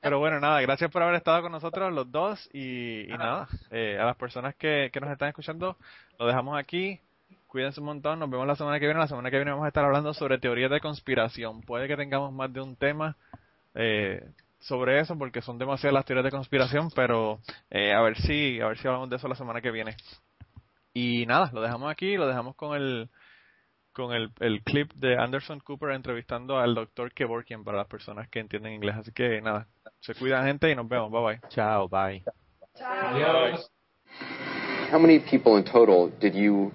Pero bueno, nada, gracias por haber estado con nosotros los dos y, y nada, eh, a las personas que, que nos están escuchando, lo dejamos aquí. Cuídense un montón, nos vemos la semana que viene. La semana que viene vamos a estar hablando sobre teorías de conspiración. Puede que tengamos más de un tema eh, sobre eso porque son demasiadas las teorías de conspiración, pero eh, a ver si a ver si hablamos de eso la semana que viene. Y nada, lo dejamos aquí, lo dejamos con el con el, el clip de Anderson Cooper entrevistando al doctor Kevorkian para las personas que entienden inglés. Así que nada, se cuidan gente y nos vemos. Bye bye. Chao, bye. Chao. Adiós. How many people in total did you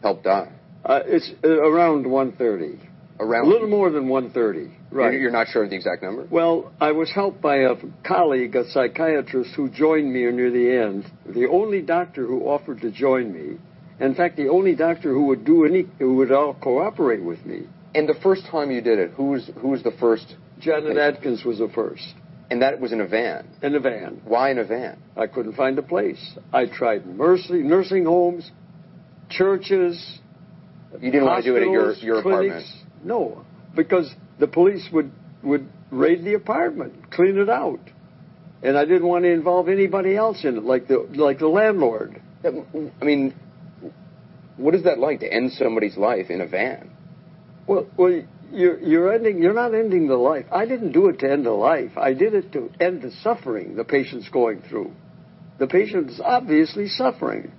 help die? Uh, it's uh, around 130. Around. A little more than 130. Right. You're, you're not sure of the exact number? Well, I was helped by a colleague, a psychiatrist, who joined me near the end. The only doctor who offered to join me. In fact, the only doctor who would do any, who would all cooperate with me. And the first time you did it, who was who was the first? Janet Atkins was the first. And that was in a van. In a van. Why in a van? I couldn't find a place. I tried mercy, nursing homes, churches. You didn't want to do it at your your clinics. apartment. No, because the police would would raid the apartment, clean it out, and I didn't want to involve anybody else in it, like the like the landlord. I mean, what is that like to end somebody's life in a van? Well, well, you're you're ending. You're not ending the life. I didn't do it to end the life. I did it to end the suffering the patient's going through. The patient's obviously suffering.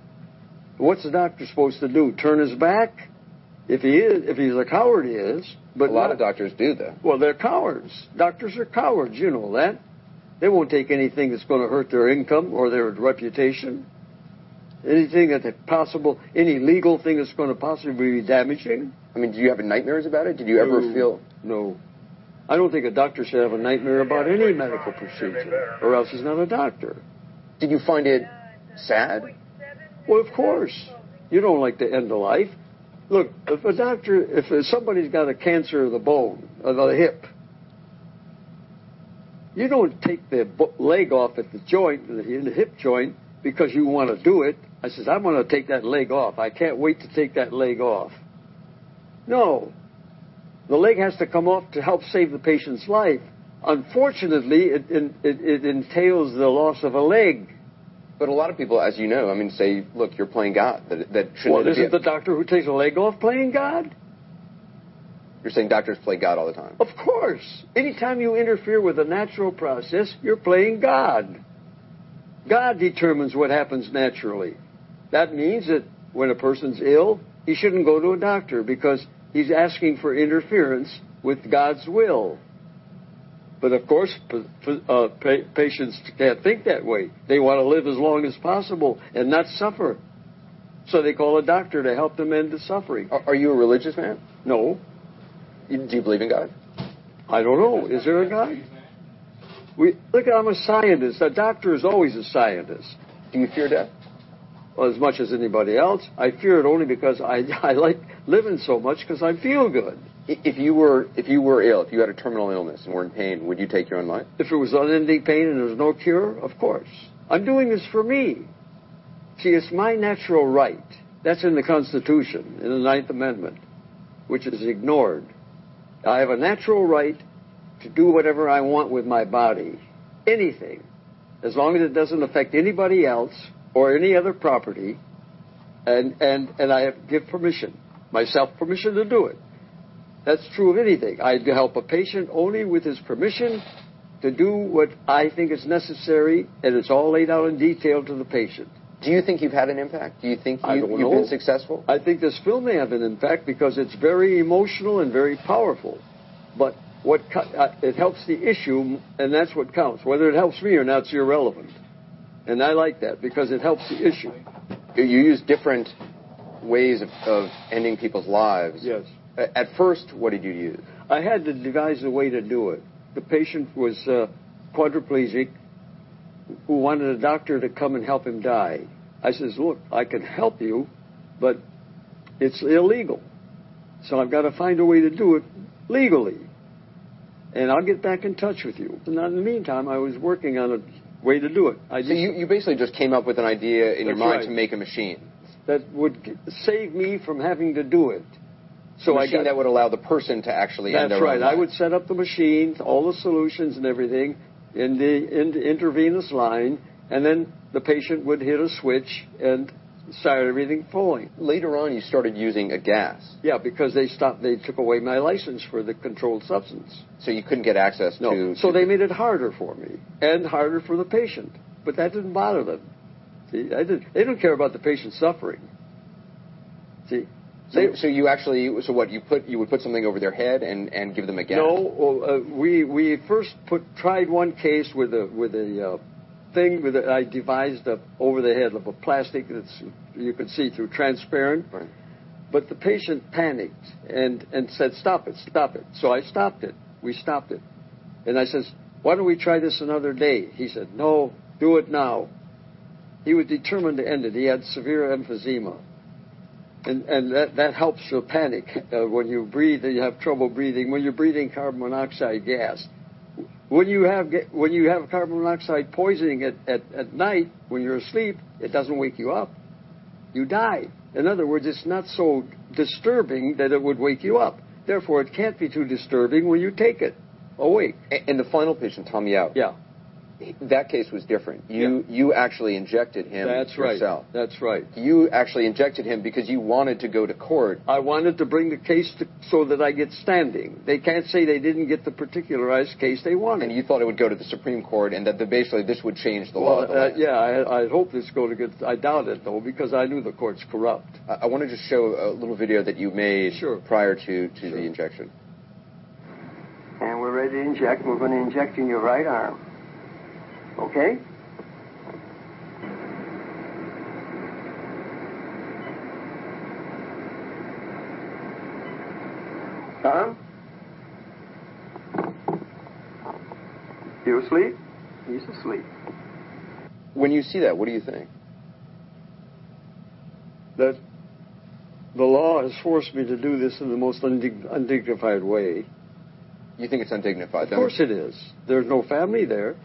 What's the doctor supposed to do? Turn his back? If he is, if he's a coward, he is. But a lot not- of doctors do that. Well, they're cowards. Doctors are cowards. You know that. They won't take anything that's going to hurt their income or their reputation. Anything that's possible, any legal thing that's going to possibly be damaging. I mean, do you have nightmares about it? Did you ever No. feel? No. I don't think a doctor should have a nightmare about any medical procedure, or else he's not a doctor. Did you find it sad? Well, of course. You don't like to end a life. Look, if a doctor, if somebody's got a cancer of the bone, of the hip, you don't take the leg off at the joint, the the hip joint, because you want to do it. I says, I'm going to take that leg off. I can't wait to take that leg off. No. The leg has to come off to help save the patient's life. Unfortunately, it, it, it entails the loss of a leg. But a lot of people, as you know, I mean, say, look, you're playing God. That, that shouldn't Well, isn't the doctor who takes a leg off playing God? You're saying doctors play God all the time. Of course. Anytime you interfere with a natural process, you're playing God. God determines what happens naturally. That means that when a person's ill, he shouldn't go to a doctor because he's asking for interference with God's will. But of course, p- p- uh, pa- patients can't think that way. They want to live as long as possible and not suffer. So they call a doctor to help them end the suffering. Are, are you a religious man? No. Do you believe in God? I don't know. Is there a God? We look. I'm a scientist. A doctor is always a scientist. Do you fear death? Well, as much as anybody else. I fear it only because I [laughs] I like living so much because I feel good. If you were if you were ill, if you had a terminal illness and were in pain, would you take your own life? If it was unending pain and there was no cure, of course. I'm doing this for me. See, it's my natural right. That's in the Constitution, in the Ninth Amendment, which is ignored. I have a natural right to do whatever I want with my body. Anything. As long as it doesn't affect anybody else or any other property. And, and, and I have give permission, myself permission to do it. That's true of anything. I help a patient only with his permission to do what I think is necessary, and it's all laid out in detail to the patient. Do you think you've had an impact? Do you think you, you've know. been successful? I think this film may have an impact because it's very emotional and very powerful. But what uh, it helps the issue, and that's what counts. Whether it helps me or not is irrelevant. And I like that because it helps the issue. You use different ways of, of ending people's lives. Yes. At first, what did you use? I had to devise a way to do it. The patient was uh, quadriplegic who wanted a doctor to come and help him die. I says, look, I can help you, but it's illegal. So I've got to find a way to do it legally. And I'll get back in touch with you. And in the meantime, I was working on a way to do it. I So you, you basically just came up with an idea in your mind right. to make a machine. that would save me from having to do it. So a I machine got, that would allow the person to actually end That's right. I would set up the machine, all the solutions and everything in the, in the intravenous line, and then the patient would hit a switch and start everything flowing. Later on, you started using a gas, Yeah, because they stopped. They took away my license for the controlled substance. so you couldn't get access No, to. so to- they made it harder for me and harder for the patient. But that didn't bother them. See, I did, they don't care about the patient suffering. See, So, so you actually, so what you put, you would put something over their head and, and give them a gas. No, well, uh, we we first put tried one case with a with a uh, thing with a, I devised a, over the head of a plastic that's you could see through transparent. Right. But the patient panicked and and said, "Stop it, stop it." So I stopped it. We stopped it, and I says, "Why don't we try this another day?" He said, "No, do it now." He was determined to end it. He had severe emphysema. And, and that, that helps your panic uh, when you breathe and you have trouble breathing. When you're breathing carbon monoxide gas, when you have when you have carbon monoxide poisoning at, at, at night when you're asleep, it doesn't wake you up. You die. In other words, it's not so disturbing that it would wake you up. Therefore, it can't be too disturbing when you take it awake. And the final patient, Tom Yao, Yeah, that case was different. You you actually injected him that's right. yourself. That's right. You actually injected him because you wanted to go to court. I wanted to bring the case to, so that I get standing. They can't say they didn't get the particularized case they wanted. And you thought it would go to the Supreme Court, and that the, basically this would change the law. Well, of the uh, yeah, I, I hope this go to get. I doubt it though, because I knew the court's corrupt. I, I want to just show a little video that you made Sure. prior to, to the injection. And we're ready to inject. We're going to inject in your right arm. Okay? Tom? You asleep? He's asleep. When you see that, what do you think? That the law has forced me to do this in the most undig- undignified way. You think it's undignified? Of course it is. There's no family there.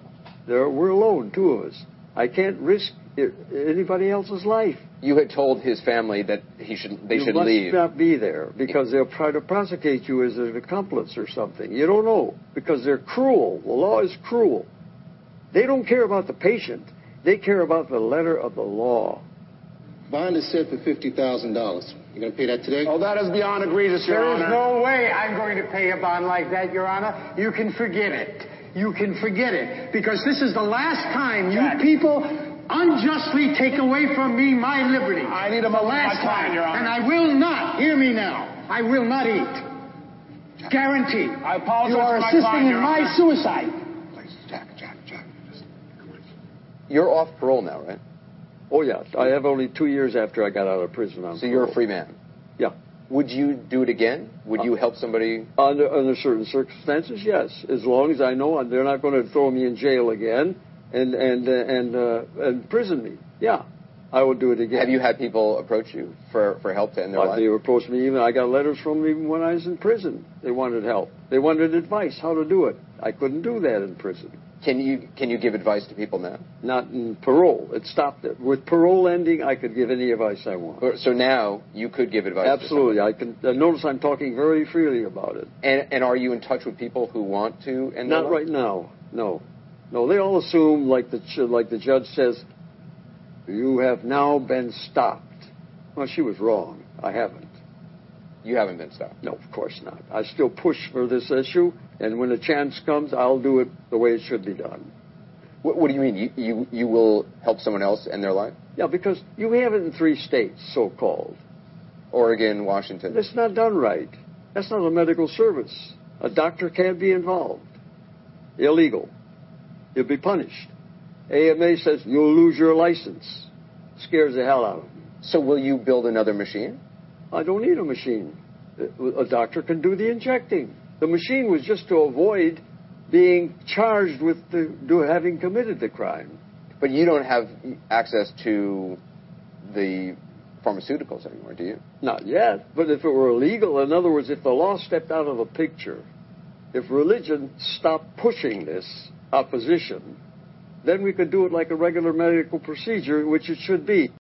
There, we're alone, two of us. I can't risk anybody else's life. You had told his family that he should they should leave. you should must leave. not be there because they'll try to prosecute you as an accomplice or something. You don't know because they're cruel. The law is cruel. They don't care about the patient. They care about the letter of the law. Bond is set for fifty thousand dollars. You gonna pay that today? Oh, that is beyond egregious, Your There is Honor. no way I'm going to pay a bond like that, Your Honor. You can forget it. You can forget it. Because this is the last time you people unjustly take away from me my liberty. I need a moment last time, time. Your Honor. And I will not, hear me now, I will not eat. Guarantee. I apologize You are for my assisting time, in Your my Honor. suicide. You're off parole now, right? Oh yeah, I have only two years after I got out of prison. On So you're a free man. Would you do it again? Would you help somebody? Under under certain circumstances, yes. As long as I know they're not going to throw me in jail again and and uh, and uh, and imprison me. Yeah, I would do it again. Have you had people approach you for, for help to end their Uh, life? they approached me even. I got letters from them even when I was in prison. They wanted help. They wanted advice how to do it. I couldn't do that in prison. Can you can you give advice to people now? Not in parole. It stopped it. With parole ending, I could give any advice I want. So now you could give advice. Absolutely. I can. Uh, notice I'm talking very freely about it. And and are you in touch with people who want to their Not right now. No, no. They all assume, like the like the judge says, you have now been stopped. Well, she was wrong. I haven't. You haven't been stopped. No, of course not. I still push for this issue, and when the chance comes, I'll do it the way it should be done. What, what do you mean? You, you you will help someone else end their life? Yeah, because you have it in three states, so-called. Oregon, Washington. That's not done right. That's not a medical service. A doctor can't be involved. Illegal. You'll be punished. AMA says you'll lose your license. Scares the hell out of me. So will you build another machine? I don't need a machine. A doctor can do the injecting. The machine was just to avoid being charged with the, do, having committed the crime. But you don't have access to the pharmaceuticals anymore, do you? Not yet. But if it were illegal, in other words, if the law stepped out of the picture, if religion stopped pushing this opposition, then we could do it like a regular medical procedure, which it should be.